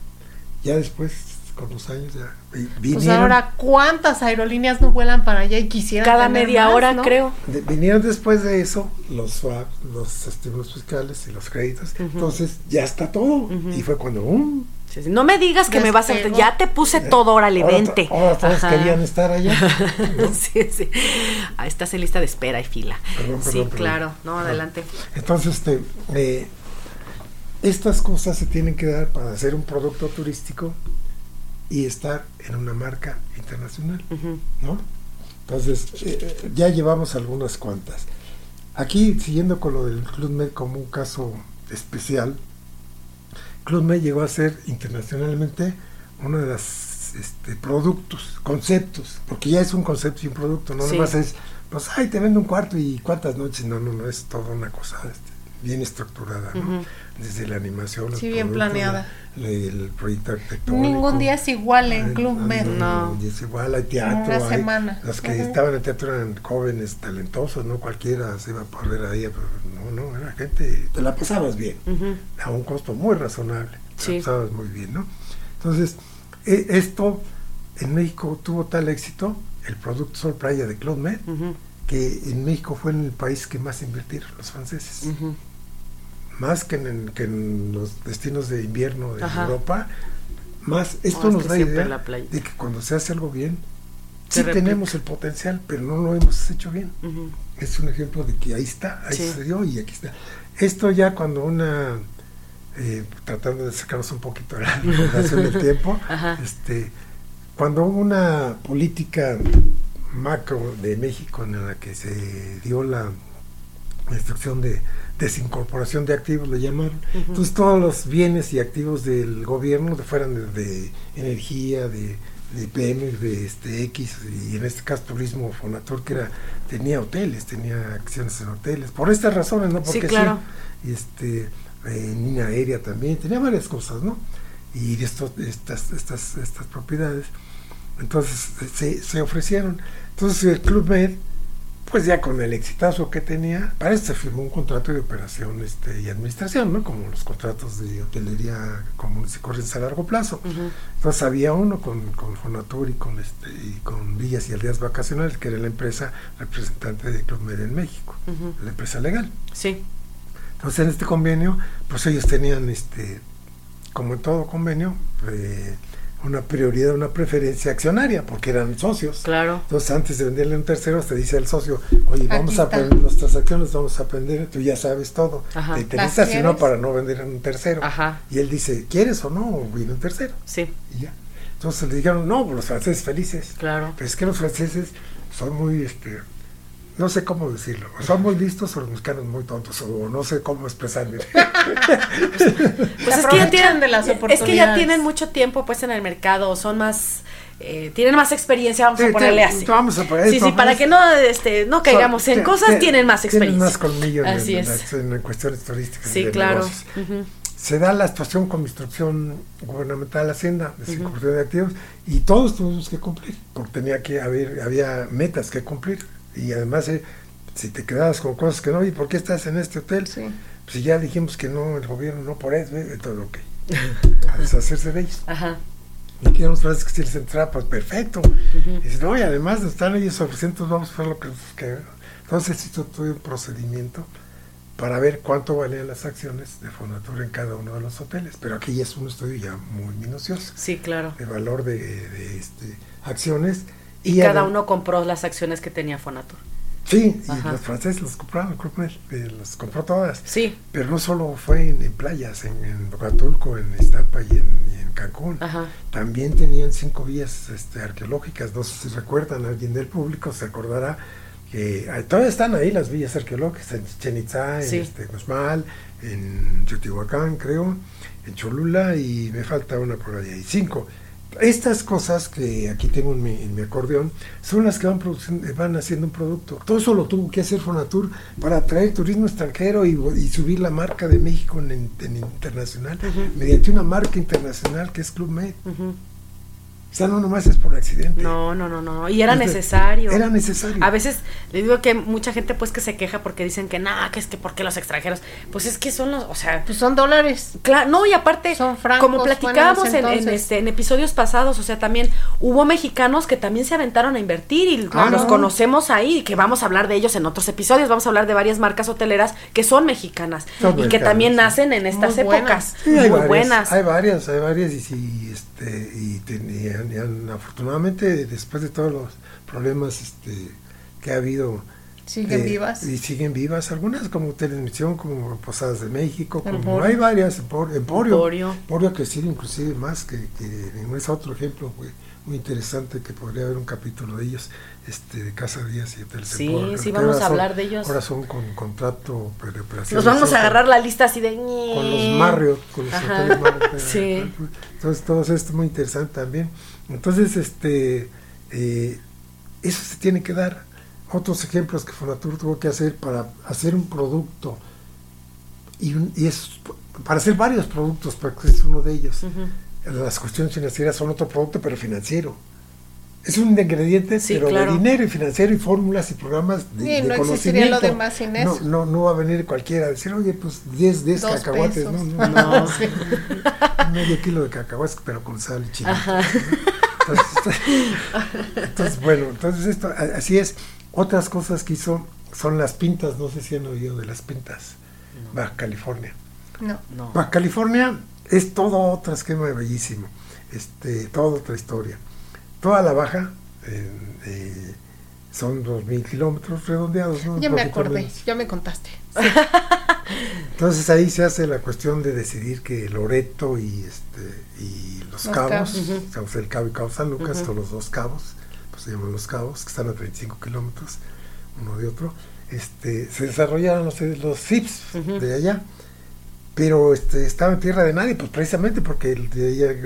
C: Ya después, con los años, ya
B: Pues
C: vinieron,
B: ahora, ¿cuántas aerolíneas no vuelan para allá y quisieran
A: Cada
B: tener
A: media
B: más,
A: hora,
B: no?
A: creo.
C: de- vinieron después de eso los swap, los estímulos fiscales y los créditos. Entonces ya está todo. Y fue cuando, ¡um!
A: Sí, sí. No me digas que me vas a... Ya te puse todo, órale,
C: Ahora
A: vente.
C: Ahora todos
A: Ajá.
C: querían estar allá. ¿no?
A: sí, sí. Ah, estás en lista de espera y fila.
C: Perdón,
A: sí,
C: perdón,
A: claro. No, adelante.
C: Entonces, este, eh, estas cosas se tienen que dar para hacer un producto turístico y estar en una marca internacional. ¿no? Entonces, eh, eh, ya llevamos algunas cuantas. Aquí, siguiendo con lo del Club Med como un caso especial, Club Med llegó a ser internacionalmente uno de los este, productos, conceptos, porque ya es un concepto y un producto, no
A: Sí.
C: nomás es, pues, ay, te vendo un cuarto y cuántas noches, no, no, no, es toda una cosa este, bien estructurada, ¿no?
A: Ujú.
C: Desde la animación,
B: Sí, bien planeada.
C: la- el proyecto arquitectónico.
B: Ningún día es igual en Club Med.
A: No.
C: y es igual, hay teatro.
B: Una
C: hay-
B: semana.
C: Los que
B: Ujú.
C: estaban en teatro eran jóvenes talentosos, no cualquiera se iba a poner ahí, pero no, no, era gente, te la pasabas bien,
A: Ujú.
C: a un costo muy razonable, te
A: Sí.
C: la pasabas muy bien, ¿no? Entonces, e- esto en México tuvo tal éxito, el producto Sol Playa de Club Med. Que en México fue en el país que más invirtieron los franceses más que en, que en los destinos de invierno de
A: Ajá.
C: Europa, más esto
A: No, es
C: nos
A: que
C: da idea
A: la playa.
C: de que cuando se hace algo bien, sí
A: replica.
C: tenemos el potencial, pero no lo hemos hecho bien. Es un ejemplo de que ahí está, ahí
A: Sí.
C: se dio y aquí está. Esto ya cuando una, eh, tratando de sacarnos un poquito de la relación del tiempo,
A: Ajá.
C: este, cuando hubo una política macro de México en la que se dio la instrucción de desincorporación de activos, le llamaron. Entonces todos los bienes y activos del gobierno, fueran de, de energía, de de IPM, de este X, y en este caso Turismo Fonatur, que era, tenía hoteles, tenía acciones en hoteles, por estas razones, ¿no? Porque
A: Sí, claro.
C: este, en línea aérea también, tenía varias cosas, ¿no? Y de estos, estas, estas, estas propiedades. Entonces se, se ofrecieron. Entonces el Club Med, pues ya con el exitazo que tenía, para eso se firmó un contrato de operación este, y administración, ¿no? Como los contratos de hotelería comunes y corrientes a largo plazo. Entonces había uno con, con Fonatur y con este y con Villas y Aldeas Vacacionales, que era la empresa representante de Club Med en México, la empresa legal.
A: Sí,
C: Entonces en este convenio, pues ellos tenían este, como en todo convenio, eh, una prioridad, una preferencia accionaria, porque eran socios.
A: claro.
C: Entonces antes de venderle a un tercero, te dice el socio, oye, vamos a aprender nuestras acciones, vamos a aprender, tú ya sabes todo.
A: Ajá.
C: Te interesa,
B: ¿Las
C: si no, para no vender a un tercero.
A: Ajá,
C: Y él dice, ¿quieres o no? O viene un tercero.
A: sí,
C: Y ya. Entonces le dijeron, no, los franceses felices.
A: claro.
C: Pero es que los franceses son muy, este, no sé cómo decirlo, o son muy listos o los mexicanos muy tontos, o no sé cómo expresarme.
A: Pues es que ya tienen,
B: de las
A: es que ya
B: oportunidades.
A: tienen mucho tiempo pues en el mercado, son más eh, tienen más experiencia, vamos
C: Sí,
A: a ponerle así.
C: vamos a poner-
A: Sí, sí, para que no este no caigamos en cosas,
C: te-
A: tienen más
C: Tienen
A: experiencia.
C: más colmillo en,
A: Así
C: en
A: es.
C: en cuestiones turísticas. y
A: Sí,
C: de
A: claro.
C: Se da la situación con mi instrucción gubernamental Hacienda de circulación de activos y todos tuvimos que cumplir, porque tenía que haber, había metas que cumplir y además eh, si te quedabas con cosas que no, ¿y por qué estás en este hotel?
B: Sí.
C: Pues ya dijimos que no, el gobierno no por eso, eh, todo ok. A deshacerse de ellos.
A: Ajá.
C: Y aquí unos frases que si les entraba, pues perfecto. Y dice, no, y además están ellos ofreciendo, entonces vamos a hacer lo que, que Entonces hizo todo un procedimiento para ver cuánto valían las acciones de Fonatur en cada uno de los hoteles. Pero aquí ya es un estudio ya muy minucioso
A: Sí, claro.
C: de valor de, de, este, acciones.
A: Y cada uno compró las acciones que tenía Fonatur.
C: Sí, y los franceses los compraron, los compró todas.
A: Sí.
C: Pero no solo fue en, en playas, en, en Acapulco, en Estampa y en, y en Cancún.
A: Ajá.
C: También tenían cinco vías este, arqueológicas. No sé si recuerdan, alguien del público se acordará que ah, todavía están ahí las villas arqueológicas en Chichen Itza, en este, Uxmal, en Teotihuacán, creo, en Cholula y me falta una por ahí. Cinco. Estas cosas que aquí tengo en mi, en mi acordeón son las que van, produciendo- van haciendo un producto. Todo eso lo tuvo que hacer Fonatur para atraer turismo extranjero y, y subir la marca de México en, en internacional mediante una marca internacional que es Club Med. Sea, no nomás es por accidente.
A: No, no, no, no. Y era
C: Este,
A: necesario.
C: Era necesario.
A: A veces le digo que mucha gente pues que se queja porque dicen que nada, que es que porque los extranjeros, pues es que son los, o sea,
B: Pues son dólares.
A: Claro, no, y aparte,
B: Son francos,
A: como platicábamos en, en, este, en episodios pasados, o sea, también hubo mexicanos que también se aventaron a invertir y
C: Claro.
A: los conocemos ahí, que vamos a hablar de ellos en otros episodios, vamos a hablar de varias marcas hoteleras que son mexicanas
C: Son
A: y que también
C: sí.
A: nacen en estas
B: Muy
A: épocas,
B: buenas.
C: Sí,
A: muy
C: hay varias,
A: buenas.
C: Hay varias, hay varias y, sí, este, y, ten- y han- y han- afortunadamente después de todos los problemas este, que ha habido
B: Siguen
C: eh,
B: vivas.
C: y siguen vivas algunas como Televisión como Posadas de México como
B: Emporio.
C: hay varias Empor- Emporio
A: Emporio.
C: Emporio ha crecido inclusive más que, que es otro ejemplo muy, muy interesante que podría haber un capítulo de ellos este de Casa Díaz y Hoteles
A: Sí,
C: Emporio,
A: sí,
C: que
A: vamos a
C: son-
A: hablar de ellos.
C: ahora son con contrato
A: Nos vamos a agarrar la lista así de...
C: con los Marriott, con los Marriott.
A: Sí.
C: Entonces, todo esto es muy interesante también. Entonces, este, eh, eso se tiene que dar. Otros ejemplos que Fonatur tuvo que hacer para hacer un producto y, un- y es para hacer varios productos, porque es uno de ellos. Las cuestiones financieras son otro producto, pero financiero. Es un ingrediente,
A: Sí,
C: pero
A: claro.
C: de dinero y financiero y fórmulas y programas de,
B: Sí,
C: de
B: no existiría
C: conocimiento.
B: lo demás sin
C: No,
B: eso.
C: no, no va a venir cualquiera a decir, oye, pues 10, 10
B: Dos
C: cacahuates.
B: pesos.
C: No, no, no. no. Medio kilo de cacahuates, pero con sal y chile. Entonces, entonces, bueno, entonces esto, así es. Otras cosas que hizo son las pintas, no sé si han oído de las pintas. Baja California.
B: No.
A: No.
C: Baja California es todo otro esquema bellísimo, este, toda otra historia. Toda la baja eh, eh, son dos mil kilómetros redondeados. ¿no?
B: Ya me acordé, ya me contaste.
C: Entonces ahí se hace la cuestión de decidir que Loreto y este y los,
B: Los
C: cabos,
B: Cabos.
C: Sea, pues, el cabo y cabo San Lucas, son los dos cabos, pues se llaman los cabos, que están a 35 kilómetros uno de otro, este, se desarrollaron los, los
A: Ujú.
C: de allá pero este, estaba en tierra de nadie, pues precisamente porque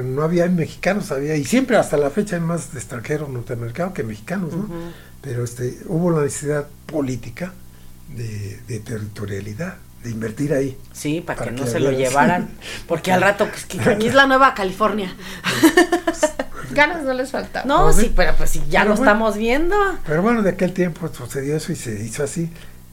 C: no había mexicanos, había, y siempre hasta la fecha hay más extranjeros norteamericanos que mexicanos, ¿no? Pero este, hubo la necesidad política de, de territorialidad, de invertir ahí.
A: Sí, para,
C: Para
A: que no
C: que
A: se lo llevaran. Porque al rato, pues, que aquí es la Nueva California.
B: Ganas no les faltaban.
A: No,
C: Pues,
A: sí,
C: sí.
A: pero pues sí, ya
C: Pero
A: lo
C: bueno.
A: estamos viendo.
C: Pero bueno, de aquel tiempo sucedió eso y se hizo así.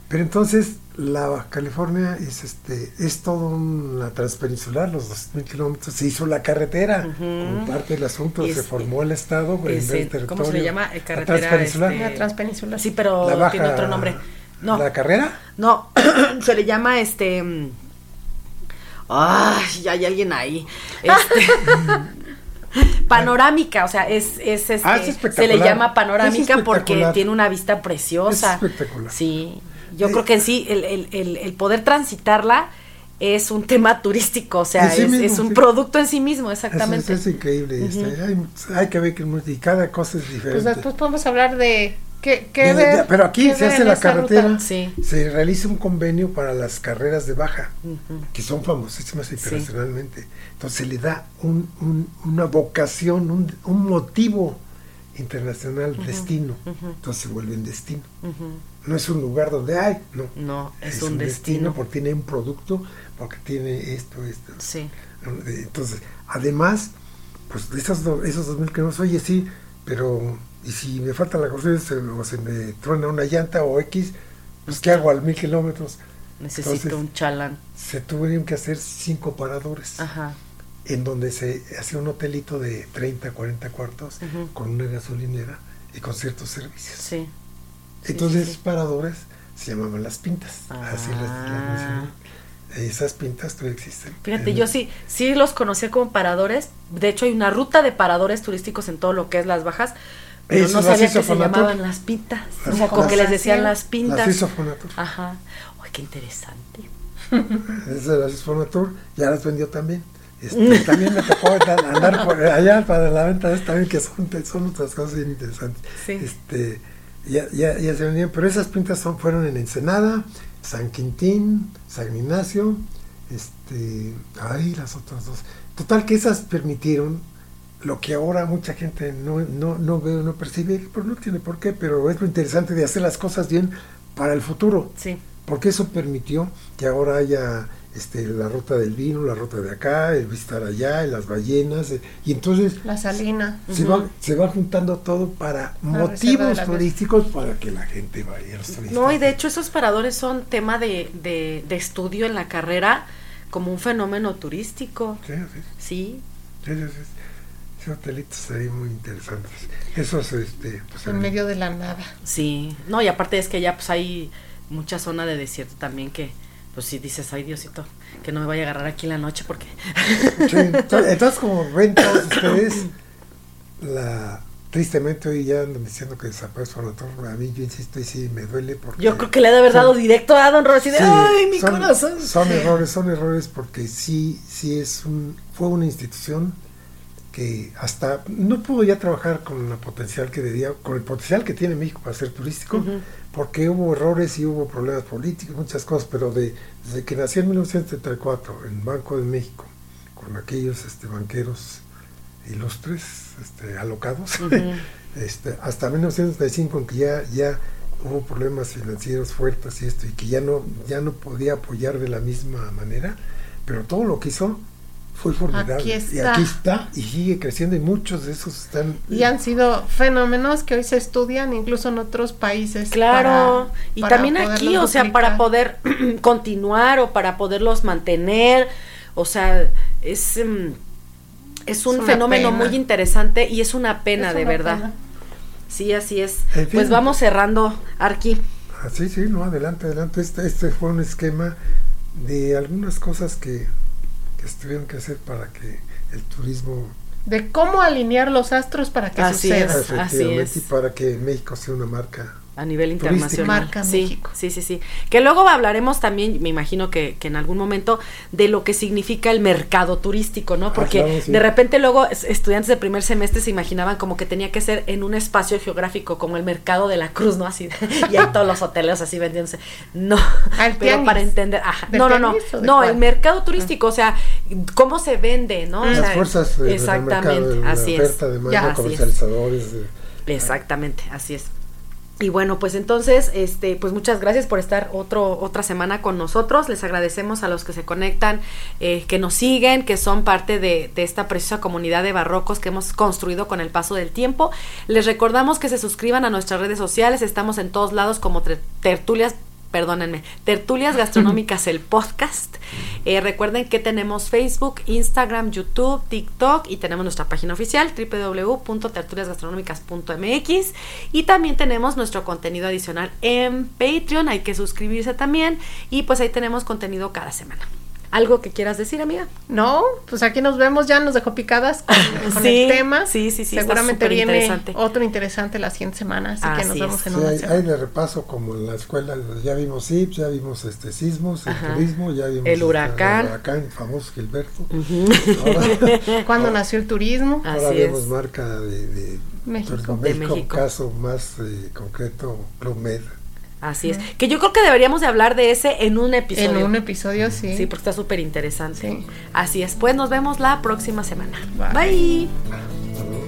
C: Pero entonces la Baja California es este es todo una transpeninsular, los 2.000 kilómetros, se hizo la carretera, como parte del asunto,
A: Es-
C: se formó el estado, en
A: ese,
C: el territorio.
A: ¿cómo se le llama? Eh,
C: La
A: carretera,
C: transpeninsular.
A: este,
B: La transpeninsular.
A: Sí, pero
C: La baja-
A: tiene otro nombre. No,
C: ¿La carrera?
A: no, se le llama este... Ay, ya hay alguien ahí. Este, panorámica, o sea, es, es este,
C: Ah, es
A: se le llama
C: Es
A: panorámica porque tiene una vista preciosa.
C: Es espectacular.
A: Sí, yo
C: Eh,
A: creo que en sí el, el, el, el poder transitarla es un tema turístico, o sea,
C: sí
A: es,
C: mismo,
A: es un
C: sí.
A: producto en sí mismo,
C: Eso
A: exactamente.
C: es, increíble. este, hay, hay que ver que y cada cosa es
B: Pues
C: diferente.
B: después podemos hablar de qué, qué
C: De- de-
B: ver,
C: pero aquí
B: qué
C: se hace la carretera,
A: Sí.
C: se realiza un convenio para las carreras de baja. Que son famosísimas internacionalmente. Entonces se le da un- un- una vocación, un, un motivo internacional, destino. Entonces se vuelve un destino. No es un lugar donde hay, no.
A: No, es, un, destino.
C: porque tiene un producto, porque tiene esto, esto.
A: Sí.
C: Entonces, además, pues esos, esos 2.000 kilómetros, oye, sí, pero ¿y si me falta la cosa se- o se me truena una llanta o X? Pues ¿qué hago al 1.000 kilómetros?
A: Necesito
C: Entonces-
A: un chalán.
C: Se tuvieron que hacer cinco paradores.
A: Ajá.
C: en donde se hacía un hotelito de 30, 40 cuartos con una gasolinera y con ciertos servicios.
A: Sí.
C: Entonces,
A: sí,
C: paradores se llamaban las pintas. Así las, las
A: Ah.
C: mencioné. Esas pintas todavía existen.
A: Fíjate,
C: En-
A: yo sí, sí los conocía como paradores. De hecho, hay una ruta de paradores turísticos en todo lo que es las bajas. Pero
C: Eso
A: no
C: las
A: sabía que se llamaban las pintas.
C: Las-
A: o sea, como que
C: las-
A: les decían las
C: Las
A: pintas.
C: hizo Fonatur.
A: Ajá. Ay, qué interesante.
C: Esas las hizo Fonatur, ya las vendió también. Este, también me tocó andar, por allá para la venta de también, que son, son otras cosas bien interesantes.
A: Sí.
C: Este, ya, ya, ya se vendían, pero esas pintas son, fueron en Ensenada, San Quintín, San Ignacio, este, ay, las otras dos. Total que esas permitieron lo que ahora mucha gente no, no, no ve o no percibe, pero no tiene por qué, pero es lo interesante de hacer las cosas bien para el futuro
A: Sí.
C: porque eso permitió que ahora haya este, la ruta del vino, la ruta de acá, el visitar allá, las ballenas, eh, y entonces
B: La salina.
C: se, va, se va juntando todo para motivos turísticos para que la gente vaya a los turistas.
A: No, y de hecho esos paradores son tema de, de, de estudio en la carrera como un fenómeno turístico.
C: Sí, sí,
A: Sí.
C: sí, sí, sí. Sí, hotelitos ahí muy interesantes. Esos, este, pues,
B: En
C: en-
B: medio de la nada.
A: Sí. No, y aparte es que ya pues hay mucha zona de desierto también que pues si dices, ay Diosito, que no me vaya a agarrar aquí en la noche porque
C: Sí, entonces, como ven todos ustedes, la, tristemente hoy ya andan diciendo que desapareció Fonator. A mí yo insisto y sí me duele porque...
A: yo creo que le ha de haber dado directo a Don así de,
C: Sí,
A: ay, mi
C: son,
A: corazón.
C: Son errores, son errores porque sí, sí es un, fue una institución que hasta no pudo ya trabajar con la potencial que debía, con el potencial que tiene México para ser turístico. Porque hubo errores y hubo problemas políticos, muchas cosas, pero de, desde que nací en 1934 en Banco de México, con aquellos este, banqueros ilustres, este, alocados,
A: Ujú.
C: este, hasta 1935 en que ya, ya hubo problemas financieros fuertes y esto, y que ya no, ya no podía apoyar de la misma manera, pero todo lo que hizo fue formidable.
B: Aquí
C: Y
B: está.
C: aquí está, y sigue creciendo, y muchos de esos están...
B: Y han sido fenómenos que hoy se estudian incluso en otros países.
A: Claro,
B: para-
A: y
B: para
A: también aquí, o sea, para poder continuar o para poderlos mantener, o sea, es, mm, es un
B: Es
A: fenómeno
B: pena.
A: muy interesante y es una pena,
B: Es
A: de
B: una
A: verdad.
B: pena.
A: Sí, así es.
C: En fin.
A: Pues vamos cerrando, Arqui.
C: Ah, sí, sí, no, adelante, adelante. Este, este fue un esquema de algunas cosas que, que se tuvieron que hacer para que el turismo
B: De cómo alinear los astros para que
A: Así
B: suceda.
A: es.
C: efectivamente
A: es.
C: y para que México sea una marca
A: a nivel internacional.
B: Marca
A: sí,
B: México.
A: sí, sí, sí. Que luego hablaremos también, me imagino que, que en algún momento, de lo que significa el mercado turístico, ¿no? Porque
C: Ah, claro, sí.
A: de repente luego es- estudiantes de primer semestre se imaginaban como que tenía que ser en un espacio geográfico como el mercado de la Cruz, ¿no? Así, y hay todos los hoteles así vendiéndose. No,
B: Ah,
A: pero
B: tianguis.
A: para entender, ajá.
B: ¿Del
A: No, no, no, no, el mercado turístico, o sea, cómo se vende, ¿no? O
C: Las
A: sea,
C: fuerzas eh, del
A: exactamente,
C: mercado, de la
A: así es.
C: oferta, demanda,
B: Ya,
A: así es.
C: comercializadores. de-
A: Exactamente, así es. Y bueno, pues entonces, este, pues muchas gracias por estar otro, otra semana con nosotros. Les agradecemos a los que se conectan, eh, que nos siguen, que son parte de, esta preciosa comunidad de barrocos que hemos construido con el paso del tiempo. Les recordamos que se suscriban a nuestras redes sociales. Estamos en todos lados como tertulias perdónenme, Tertulias Gastronómicas, el podcast. Eh, recuerden que tenemos Facebook, Instagram, YouTube, TikTok y tenemos nuestra página oficial www.tertuliasgastronómicas.mx y también tenemos nuestro contenido adicional en Patreon, hay que suscribirse también y pues ahí tenemos contenido cada semana. ¿Algo que quieras decir, amiga?
B: No, pues aquí nos vemos, ya nos dejó picadas con, con
A: Sí,
B: el tema.
A: sí, sí, sí,
B: Seguramente viene
A: interesante.
B: otro interesante la siguiente semana, así que
A: Así
B: nos vemos
A: es.
B: en
C: Sí,
B: una
C: ahí,
B: semana.
C: ahí le repaso como en la escuela, ya vimos SIPS, ya vimos este sismos, el
A: Ajá.
C: turismo, ya vimos
A: El
C: este,
A: huracán.
C: el huracán, el famoso Gilberto. Ahora,
B: ¿Cuándo nació el turismo?
A: Así
C: ahora vemos
A: es.
C: marca de, de
B: México.
C: Turismo
A: De
C: México,
A: México.
C: caso más eh, concreto, Club Med.
A: Así es. Que yo creo que deberíamos de hablar de ese en un episodio.
B: En un episodio, sí.
A: Sí, porque está súper interesante.
B: Sí.
A: Así es. Pues nos vemos la próxima semana.
B: Bye.
A: Bye.